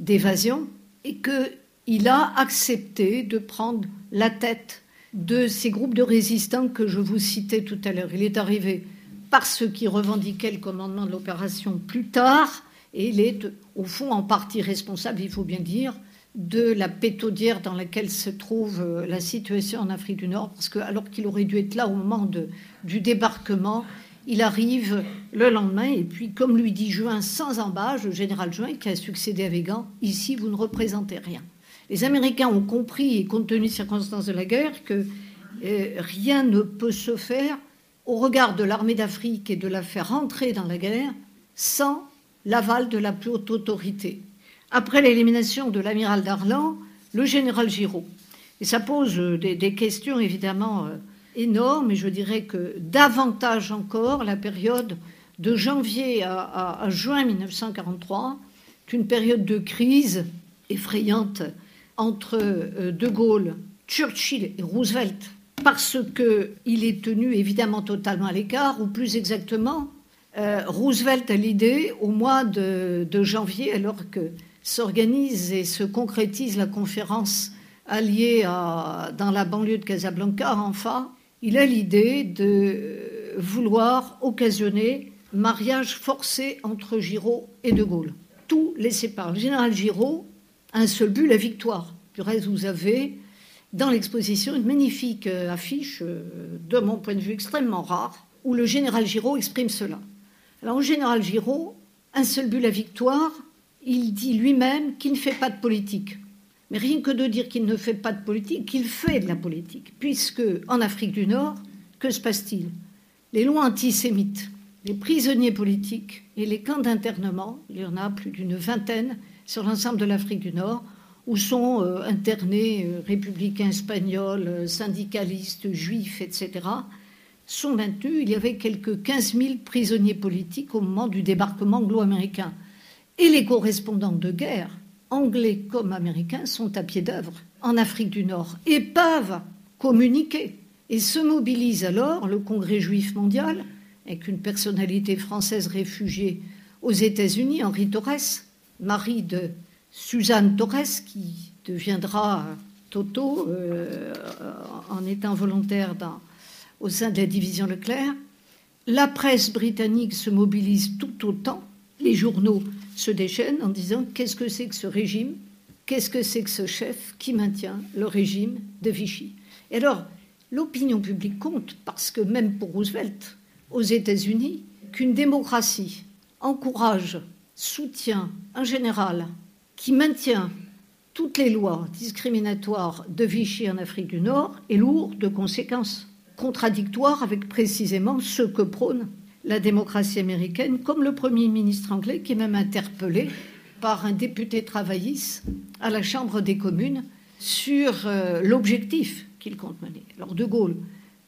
d'évasion, et qu'il a accepté de prendre la tête de ces groupes de résistants que je vous citais tout à l'heure. Il est arrivé par ceux qui revendiquaient le commandement de l'opération plus tard, et il est au fond en partie responsable, il faut bien dire, de la pétaudière dans laquelle se trouve euh, la situation en Afrique du Nord, parce que alors qu'il aurait dû être là au moment du débarquement, il arrive le lendemain, et puis comme lui dit Juin sans embâche, le général Juin qui a succédé à Végan, ici vous ne représentez rien. Les Américains ont compris, et compte tenu des circonstances de la guerre, que euh, rien ne peut se faire au regard de l'armée d'Afrique et de la faire rentrer dans la guerre sans l'aval de la plus haute autorité après l'élimination de l'amiral Darlan, le général Giraud. Et ça pose euh, des, questions évidemment euh, énormes, et je dirais que davantage encore la période de janvier à, juin 1943, qu'une période de crise effrayante entre euh, De Gaulle, Churchill et Roosevelt, parce qu'il est tenu évidemment totalement à l'écart, ou plus exactement, Roosevelt a l'idée au mois de janvier, alors que s'organise et se concrétise la conférence alliée dans la banlieue de Casablanca, enfin, il a l'idée de vouloir occasionner mariage forcé entre Giraud et De Gaulle. Tout les sépare. Le général Giraud un seul but, la victoire. Du reste, vous avez dans l'exposition une magnifique euh, affiche, euh, de mon point de vue extrêmement rare, où le général Giraud exprime cela. Alors, le général Giraud, un seul but, la victoire, il dit lui-même qu'il ne fait pas de politique. Mais rien que de dire qu'il ne fait pas de politique, qu'il fait de la politique. Puisque en Afrique du Nord, que se passe-t-il? Les lois antisémites, les prisonniers politiques et les camps d'internement, il y en a plus d'une vingtaine sur l'ensemble de l'Afrique du Nord, où sont euh, internés euh, républicains espagnols, euh, syndicalistes, juifs, etc., sont maintenus. Il y avait quelques 15 000 prisonniers politiques au moment du débarquement anglo-américain. Et les correspondants de guerre, anglais comme américains, sont à pied d'œuvre en Afrique du Nord et peuvent communiquer. Et se mobilise alors le Congrès juif mondial, avec une personnalité française réfugiée aux États-Unis, Henri Torres, mari de Suzanne Torres, qui deviendra Toto euh, en étant volontaire au sein de la division Leclerc. La presse britannique se mobilise tout autant, les journaux se déchaînent en disant qu'est-ce que c'est que ce régime? Qu'est-ce que c'est que ce chef qui maintient le régime de Vichy? Et alors, l'opinion publique compte parce que même pour Roosevelt, aux États-Unis qu'une démocratie encourage, soutient un général qui maintient toutes les lois discriminatoires de Vichy en Afrique du Nord est lourd de conséquences contradictoires avec précisément ce que prône la démocratie américaine, comme le Premier ministre anglais qui est même interpellé par un député travailliste à la Chambre des communes sur euh, l'objectif qu'il compte mener. Alors De Gaulle,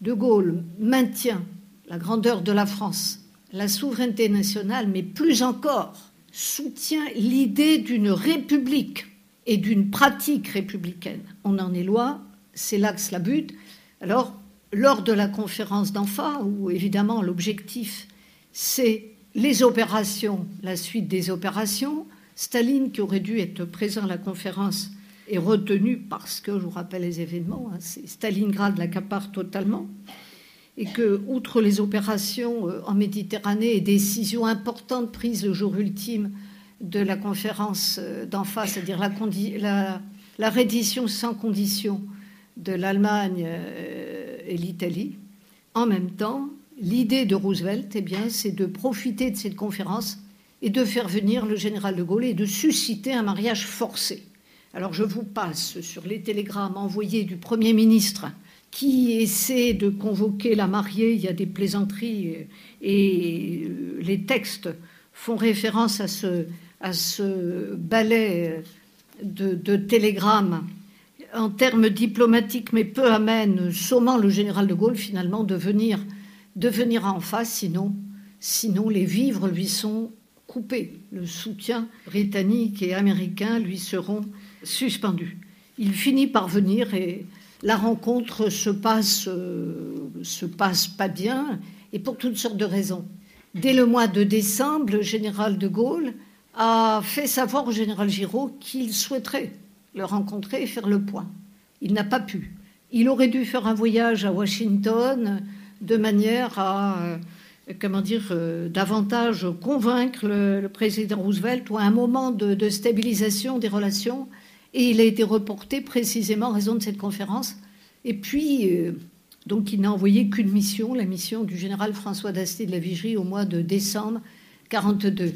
De Gaulle maintient la grandeur de la France, la souveraineté nationale, mais plus encore soutient l'idée d'une république et d'une pratique républicaine. On en est loin, c'est là que cela bute. Alors, lors de la conférence d'Anfa, où évidemment l'objectif c'est les opérations, la suite des opérations, Staline, qui aurait dû être présent à la conférence, est retenu parce que, je vous rappelle les événements, hein, c'est Stalingrad l'accapare totalement, et que, outre les opérations euh, en Méditerranée et décisions importantes prises le jour ultime de la conférence euh, d'en face, c'est-à-dire la, reddition sans condition de l'Allemagne euh, et l'Italie, en même temps, l'idée de Roosevelt, eh c'est de profiter de cette conférence et de faire venir le général de Gaulle et de susciter un mariage forcé. Alors je vous passe sur les télégrammes envoyés du Premier ministre qui essaie de convoquer la mariée. Il y a des plaisanteries et euh, les textes font référence à ce, à ce ballet de, de télégrammes en termes diplomatiques mais peu amènes, sommant le général de Gaulle finalement de venir, de venir en face, sinon, sinon les vivres lui sont coupé. Le soutien britannique et américain lui seront suspendus. Il finit par venir et la rencontre se passe, euh, se passe pas bien et pour toutes sortes de raisons. Dès le mois de décembre, le général de Gaulle a fait savoir au général Giraud qu'il souhaiterait le rencontrer et faire le point. Il n'a pas pu. Il aurait dû faire un voyage à Washington de manière à euh, comment dire, euh, davantage convaincre le, président Roosevelt ou à un moment de, stabilisation des relations. Et il a été reporté précisément en raison de cette conférence. Et puis, euh, donc, il n'a envoyé qu'une mission, la mission du général François d'Astier de la Vigerie au mois de décembre 42.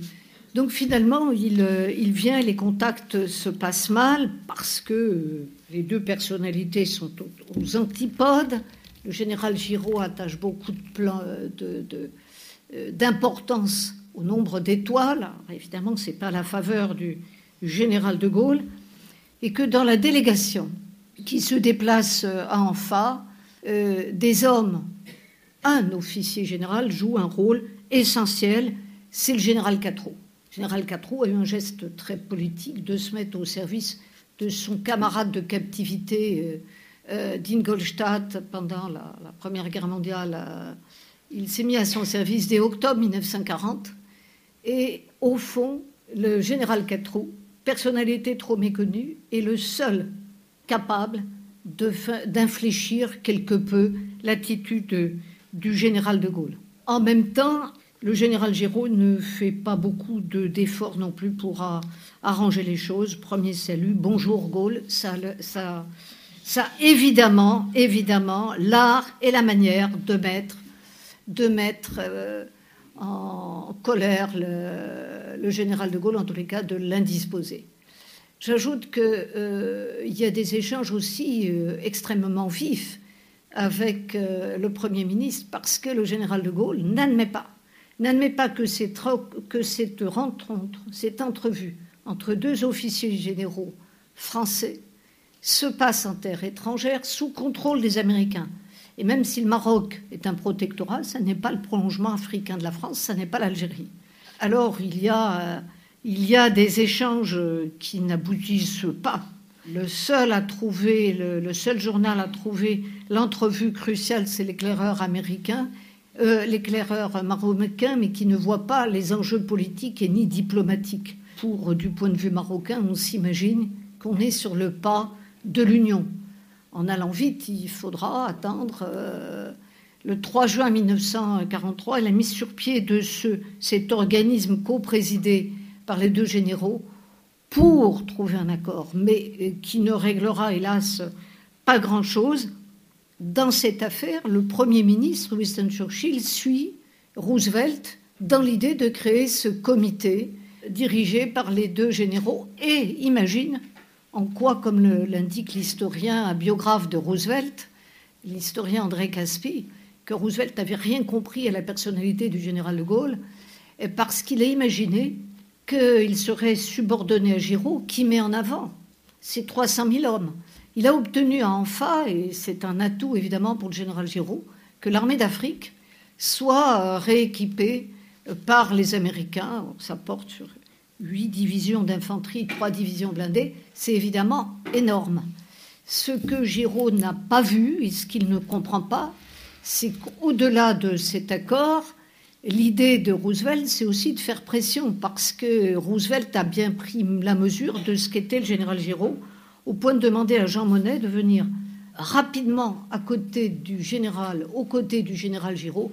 Donc, finalement, il, euh, il vient et les contacts se passent mal parce que les deux personnalités sont aux, antipodes. Le général Giraud attache beaucoup euh, d'importance au nombre d'étoiles. Évidemment, ce n'est pas la faveur du, général de Gaulle. Et que dans la délégation qui se déplace à Anfa, euh, des hommes, un officier général joue un rôle essentiel, c'est le général Catrou. Le général Catrou a eu un geste très politique de se mettre au service de son camarade de captivité euh, d'Ingolstadt pendant la, Première Guerre mondiale il s'est mis à son service dès octobre 1940. Et au fond, le général Catrou, personnalité trop méconnue, est le seul capable d'infléchir quelque peu l'attitude du général de Gaulle. En même temps, le général Giraud ne fait pas beaucoup d'efforts non plus pour arranger les choses. Premier salut, bonjour Gaulle, ça, ça, évidemment, évidemment, l'art et la manière de mettre de mettre euh, en colère le, général de Gaulle, en tous les cas de l'indisposer. J'ajoute qu'il euh, y a des échanges aussi euh, extrêmement vifs avec le Premier ministre parce que le général de Gaulle n'admet pas, que cette rencontre, cette entrevue entre deux officiers généraux français se passe en terre étrangère sous contrôle des Américains. Et même si le Maroc est un protectorat, ça n'est pas le prolongement africain de la France, ça n'est pas l'Algérie. Alors il y, a, euh, il y a des échanges qui n'aboutissent pas. Le seul à trouver, seul journal à trouver l'entrevue cruciale, c'est l'éclaireur américain, euh, l'éclaireur marocain, mais qui ne voit pas les enjeux politiques et ni diplomatiques. Pour, du point de vue marocain, on s'imagine qu'on est sur le pas de l'Union en allant vite, il faudra attendre euh, le 3 juin 1943 et la mise sur pied de ce, cet organisme co-présidé par les deux généraux pour trouver un accord, mais euh, qui ne réglera hélas pas grand-chose. Dans cette affaire, le Premier ministre Winston Churchill suit Roosevelt dans l'idée de créer ce comité dirigé par les deux généraux et imagine en quoi, comme l'indique l'historien biographe de Roosevelt, l'historien André Caspi, que Roosevelt n'avait rien compris à la personnalité du général de Gaulle, parce qu'il a imaginé qu'il serait subordonné à Giraud, qui met en avant ces 300 000 hommes. Il a obtenu à Anfa, et c'est un atout évidemment pour le général Giraud, que l'armée d'Afrique soit rééquipée par les Américains. Ça porte sur huit divisions d'infanterie, trois divisions blindées. C'est évidemment énorme. Ce que Giraud n'a pas vu et ce qu'il ne comprend pas, c'est qu'au-delà de cet accord, l'idée de Roosevelt, c'est aussi de faire pression, parce que Roosevelt a bien pris la mesure de ce qu'était le général Giraud, au point de demander à Jean Monnet de venir rapidement à côté du général, aux côtés du général Giraud,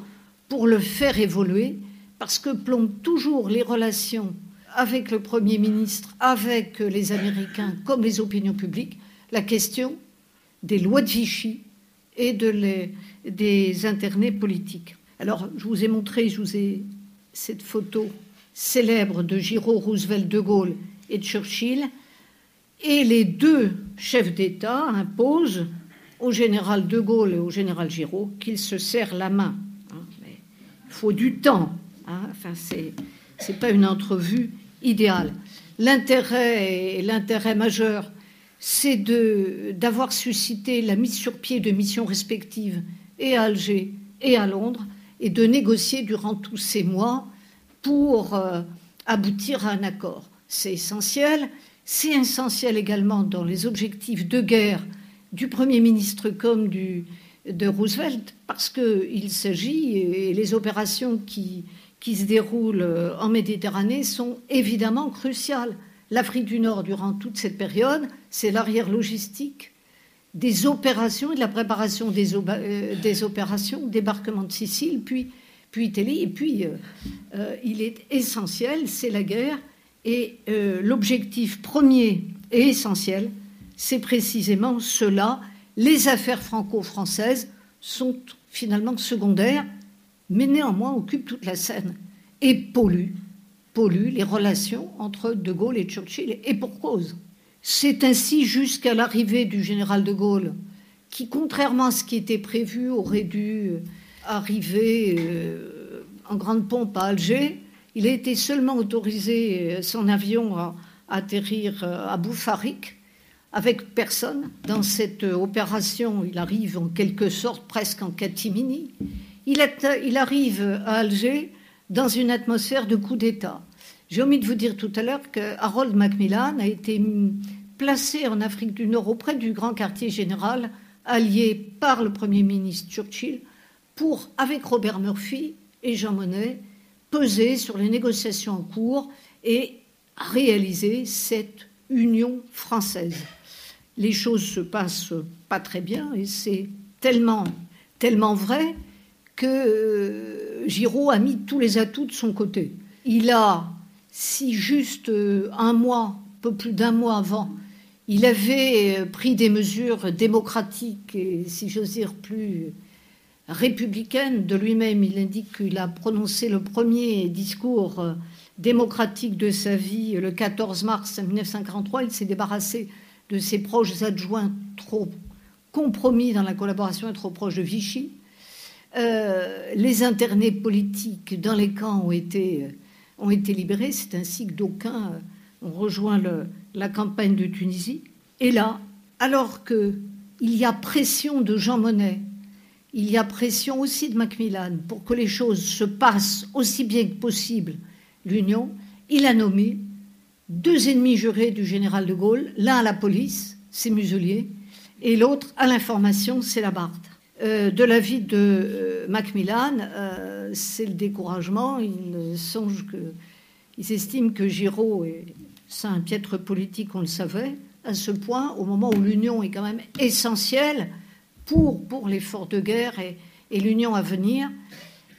pour le faire évoluer, parce que plombent toujours les relations avec le Premier ministre, avec les Américains, comme les opinions publiques, la question des lois de Vichy et de les, des internés politiques. Alors, je vous ai montré, je vous ai cette photo célèbre de Giraud, Roosevelt, De Gaulle et Churchill, et les deux chefs d'État imposent au général De Gaulle et au général Giraud qu'ils se serrent la main. Hein, il faut du temps. Hein, enfin, c'est n'est pas une entrevue idéale. L'intérêt l'intérêt majeur, c'est d'avoir suscité la mise sur pied de missions respectives et à Alger et à Londres et de négocier durant tous ces mois pour euh, aboutir à un accord. C'est essentiel. C'est essentiel également dans les objectifs de guerre du Premier ministre comme de Roosevelt, parce qu'il s'agit, et les opérations qui, qui se déroulent en Méditerranée sont évidemment cruciales. L'Afrique du Nord, durant toute cette période, c'est l'arrière logistique des opérations et de la préparation des, euh, des opérations, débarquement de Sicile, puis, puis Italie. Et puis, euh, euh, il est essentiel, c'est la guerre. Et l'objectif premier et essentiel, c'est précisément cela. Les affaires franco-françaises sont finalement secondaires, mais néanmoins occupent toute la scène et polluent, polluent les relations entre De Gaulle et Churchill, et pour cause. C'est ainsi jusqu'à l'arrivée du général de Gaulle, qui, contrairement à ce qui était prévu, aurait dû arriver euh, en grande pompe à Alger. Il a été seulement autorisé, euh, son avion, à atterrir euh, à Boufarik, avec personne. Dans cette opération, il arrive en quelque sorte presque en catimini. Il arrive à Alger dans une atmosphère de coup d'État. J'ai omis de vous dire tout à l'heure que Harold Macmillan a été placé en Afrique du Nord auprès du grand quartier général, allié par le Premier ministre Churchill, pour, avec Robert Murphy et Jean Monnet, peser sur les négociations en cours et réaliser cette union française. Les choses se passent pas très bien et c'est tellement, tellement vrai que euh, Giraud a mis tous les atouts de son côté. Il a si juste euh, un mois, peu plus d'un mois avant, il avait euh, pris des mesures démocratiques et, si j'ose dire, plus républicaines de lui-même, il indique qu'il a prononcé le premier discours euh, démocratique de sa vie le 14 mars 1943. Il s'est débarrassé de ses proches adjoints trop compromis dans la collaboration et trop proches de Vichy. les internés politiques dans les camps ont été ont été libérés. C'est ainsi que d'aucuns ont rejoint la campagne de Tunisie. Et là, alors qu'il y a pression de Jean Monnet, il y a pression aussi de Macmillan pour que les choses se passent aussi bien que possible, l'Union, il a nommé deux ennemis jurés du général de Gaulle, l'un à la police, c'est Muselier, et l'autre à l'information, c'est Labarthe. Euh, de l'avis de euh, Macmillan, euh, c'est le découragement. Il songe que, ils estiment que Giraud est un piètre politique, on le savait, à ce point, au moment où l'union est quand même essentielle pour, pour l'effort de guerre et, et l'union à venir,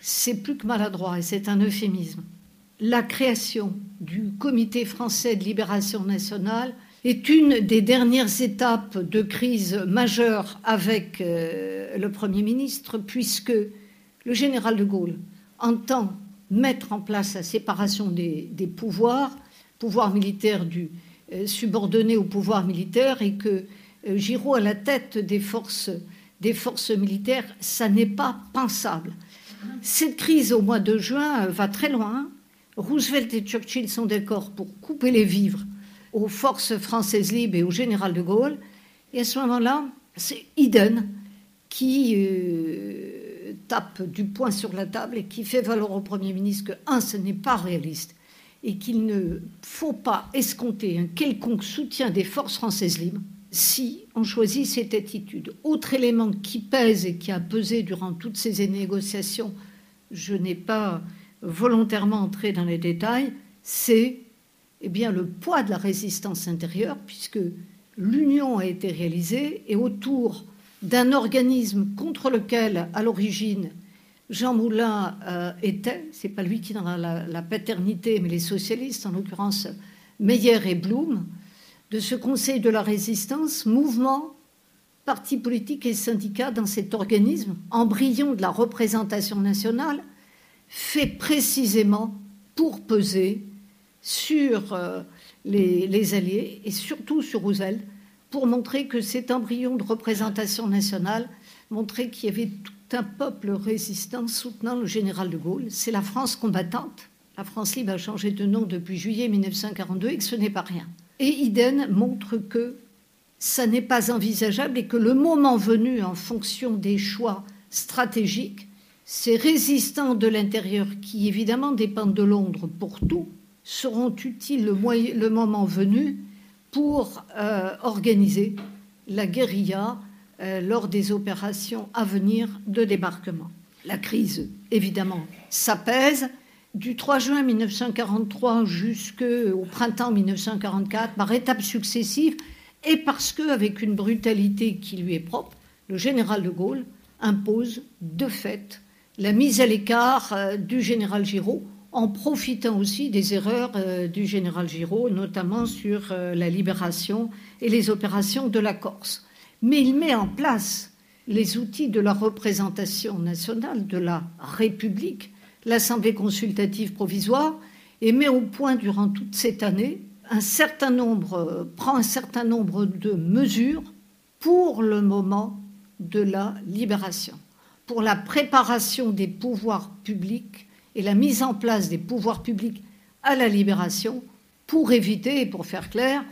c'est plus que maladroit et c'est un euphémisme. La création du Comité français de libération nationale est une des dernières étapes de crise majeure avec euh, le Premier ministre, puisque le général de Gaulle, entend mettre en place la séparation des, pouvoirs, pouvoir militaire du euh, subordonné au pouvoir militaire, et que euh, Giraud à la tête des forces, des forces militaires, ça n'est pas pensable. Cette crise au mois de juin va très loin. Roosevelt et Churchill sont d'accord pour couper les vivres aux forces françaises libres et au général de Gaulle. Et à ce moment-là, c'est Eden qui euh, tape du poing sur la table et qui fait valoir au Premier ministre que, un, ce n'est pas réaliste et qu'il ne faut pas escompter un quelconque soutien des forces françaises libres si on choisit cette attitude. Autre élément qui pèse et qui a pesé durant toutes ces négociations, je n'ai pas volontairement entré dans les détails, c'est eh bien, le poids de la résistance intérieure, puisque l'union a été réalisée et autour d'un organisme contre lequel, à l'origine, Jean Moulin euh, était, c'est pas lui qui donnera la, la, paternité, mais les socialistes, en l'occurrence Meyer et Blum, de ce Conseil de la résistance, mouvement, partis politiques et syndicats dans cet organisme, embryon de la représentation nationale, fait précisément pour peser sur euh, les, Alliés et surtout sur Roosevelt pour montrer que cet embryon de représentation nationale montrait qu'il y avait tout un peuple résistant soutenant le général de Gaulle. C'est la France combattante. La France libre a changé de nom depuis juillet 1942 et que ce n'est pas rien. Et Iden montre que ça n'est pas envisageable et que le moment venu, en fonction des choix stratégiques, ces résistants de l'intérieur, qui évidemment dépendent de Londres pour tout, seront utiles le, moment venu pour euh, organiser la guérilla euh, lors des opérations à venir de débarquement. La crise, évidemment, s'apaise. Du 3 juin 1943 jusqu'au printemps 1944, par étapes successives, et parce qu'avec une brutalité qui lui est propre, le général de Gaulle impose de fait la mise à l'écart euh, du général Giraud en profitant aussi des erreurs euh, du général Giraud, notamment sur euh, la libération et les opérations de la Corse. Mais il met en place les outils de la représentation nationale, de la République, l'Assemblée consultative provisoire, et met au point durant toute cette année un certain nombre, euh, prend un certain nombre de mesures pour le moment de la libération, pour la préparation des pouvoirs publics et la mise en place des pouvoirs publics à la libération pour éviter, et pour faire clair,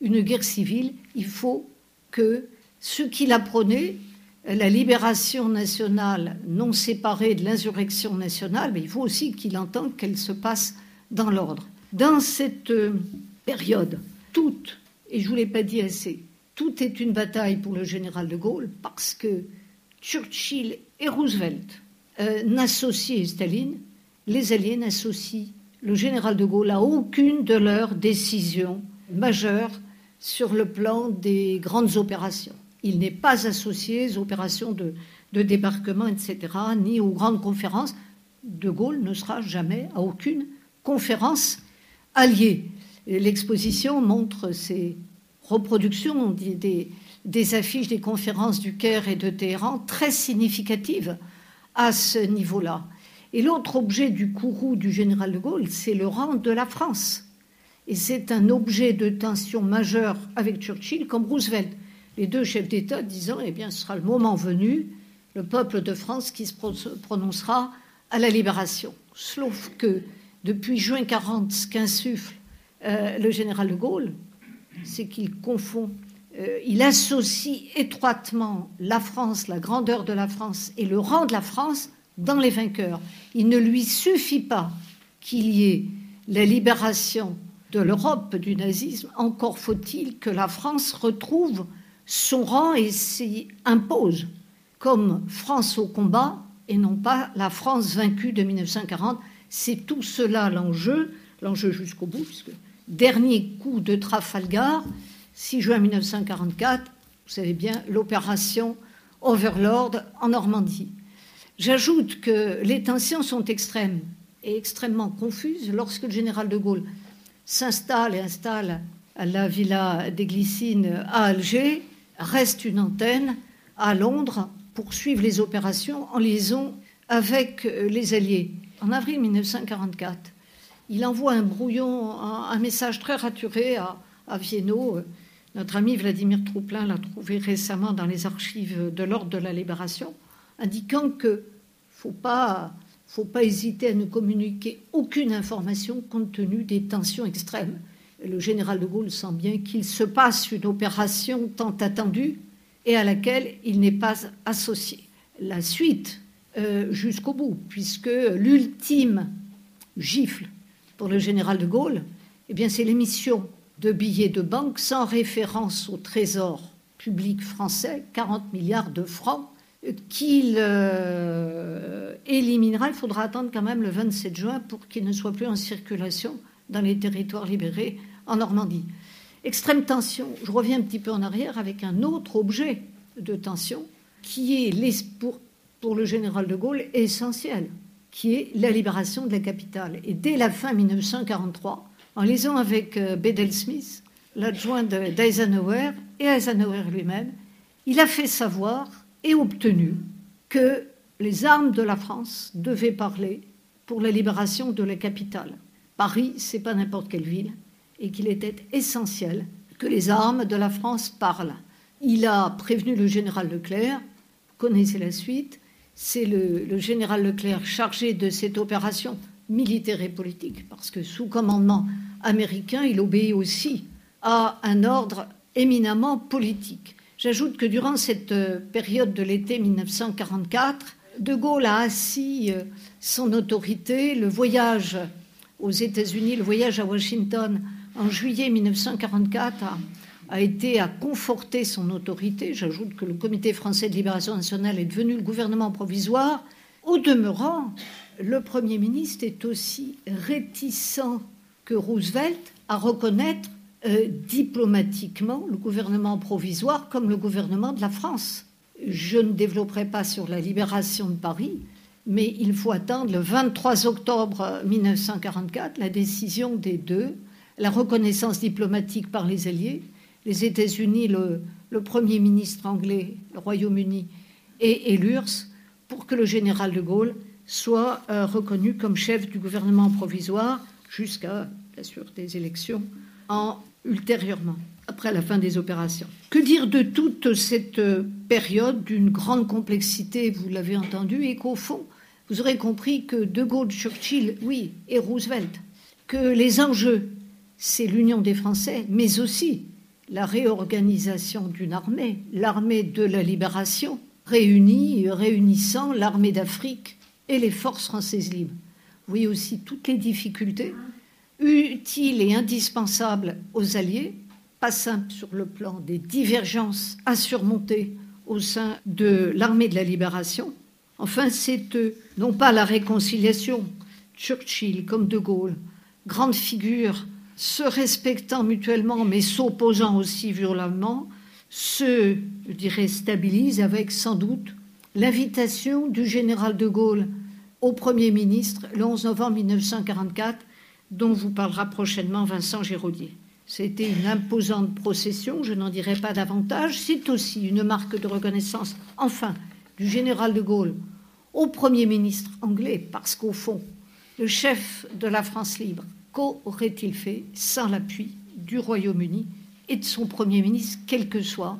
une guerre civile. Il faut que ce qu'il apprenait, la libération nationale non séparée de l'insurrection nationale, mais il faut aussi qu'il entende qu'elle se passe dans l'ordre. Dans cette euh, période, toute, et je ne vous l'ai pas dit assez, tout est une bataille pour le général de Gaulle parce que Churchill et Roosevelt euh, n'associaient Staline les Alliés n'associent le général de Gaulle à aucune de leurs décisions majeures sur le plan des grandes opérations. Il n'est pas associé aux opérations de, débarquement, etc., ni aux grandes conférences. De Gaulle ne sera jamais à aucune conférence alliée. L'exposition montre ces reproductions des, des, affiches des conférences du Caire et de Téhéran très significatives à ce niveau-là. Et l'autre objet du courroux du général de Gaulle, c'est le rang de la France. Et c'est un objet de tension majeure avec Churchill comme Roosevelt. Les deux chefs d'État disant, eh bien, ce sera le moment venu, le peuple de France qui se prononcera à la libération. Sauf que depuis juin 40, ce qu'insuffle euh, le général de Gaulle, c'est qu'il confond, euh, il associe étroitement la France, la grandeur de la France et le rang de la France dans les vainqueurs. Il ne lui suffit pas qu'il y ait la libération de l'Europe du nazisme, encore faut-il que la France retrouve son rang et s'y impose comme France au combat et non pas la France vaincue de 1940. C'est tout cela l'enjeu, l'enjeu jusqu'au bout, puisque dernier coup de Trafalgar, 6 juin 1944, vous savez bien, l'opération Overlord en Normandie. J'ajoute que les tensions sont extrêmes et extrêmement confuses lorsque le général de Gaulle s'installe et installe à la villa des Glycines à Alger, reste une antenne à Londres pour suivre les opérations en liaison avec les Alliés. en avril 1944, il envoie un brouillon, un, message très raturé à, à Notre ami Vladimir Trouplin l'a trouvé récemment dans les archives de l'Ordre de la Libération, indiquant que faut pas, faut pas hésiter à ne communiquer aucune information compte tenu des tensions extrêmes. le général de Gaulle sent bien qu'il se passe une opération tant attendue et à laquelle il n'est pas associé. La suite euh, jusqu'au bout, puisque l'ultime gifle pour le général de Gaulle, eh bien, c'est l'émission de billets de banque sans référence au trésor public français, 40 milliards de francs, qu'il euh, Il faudra attendre quand même le 27 juin pour qu'il ne soit plus en circulation dans les territoires libérés en Normandie. Extrême tension, je reviens un petit peu en arrière avec un autre objet de tension qui est pour, pour le général de Gaulle essentiel qui est la libération de la capitale. Et dès la fin 1943, en liaison avec euh, Bedell Smith, l'adjoint d'Eisenhower et Eisenhower lui-même, il a fait savoir et obtenu que les armes de la France devaient parler pour la libération de la capitale. Paris, c'est pas n'importe quelle ville, et qu'il était essentiel que les armes de la France parlent. Il a prévenu le général Leclerc, connaissez la suite, c'est le, général Leclerc chargé de cette opération militaire et politique, parce que sous commandement américain, il obéit aussi à un ordre éminemment politique. J'ajoute que durant cette euh, période de l'été 1944, De Gaulle a assis euh, son autorité. Le voyage aux États-Unis, le voyage à Washington en juillet 1944 a a été à conforter son autorité. J'ajoute que le Comité français de libération nationale est devenu le gouvernement provisoire. Au demeurant, le Premier ministre est aussi réticent que Roosevelt à reconnaître euh, diplomatiquement le gouvernement provisoire comme le gouvernement de la France. Je ne développerai pas sur la libération de Paris, mais il faut attendre le 23 octobre 1944 la décision des deux, la reconnaissance diplomatique par les Alliés les États-Unis, le, Premier ministre anglais, le Royaume-Uni et, l'URSS pour que le général de Gaulle soit euh, reconnu comme chef du gouvernement provisoire jusqu'à, bien sûr, des élections en, ultérieurement, après la fin des opérations. Que dire de toute cette euh, période d'une grande complexité, vous l'avez entendu, et qu'au fond, vous aurez compris que De Gaulle, Churchill, oui, et Roosevelt, que les enjeux, c'est l'union des Français, mais aussi la réorganisation d'une armée, l'armée de la libération, réunie, réunissant l'armée d'Afrique et les forces françaises libres. Vous voyez aussi toutes les difficultés utiles et indispensables aux Alliés, pas simples sur le plan des divergences à surmonter au sein de l'armée de la libération. Enfin, c'est non pas la réconciliation, Churchill comme De Gaulle, grande figure se respectant mutuellement mais s'opposant aussi violemment, se, je dirais, stabilise avec sans doute l'invitation du général de Gaulle au Premier ministre le 11 novembre 1944, dont vous parlera prochainement Vincent Géraudier. C'était une imposante procession, je n'en dirai pas davantage. C'est aussi une marque de reconnaissance, enfin, du général de Gaulle au Premier ministre anglais, parce qu'au fond, le chef de la France libre qu'aurait-il fait sans l'appui du Royaume-Uni et de son Premier ministre, quelles que soient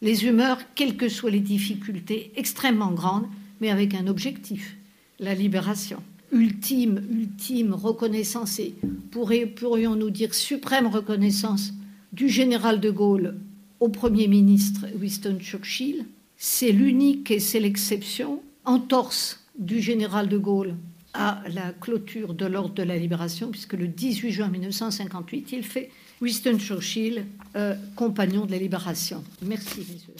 les humeurs, quelles que soient les difficultés extrêmement grandes, mais avec un objectif, la libération. Ultime, ultime reconnaissance et pourrions-nous dire suprême reconnaissance du général de Gaulle au Premier ministre Winston Churchill. C'est l'unique et c'est l'exception entorse du général de Gaulle à la clôture de l'ordre de la libération, puisque le 18 juin 1958, il fait Winston Churchill, euh, compagnon de la libération. Merci, messieurs.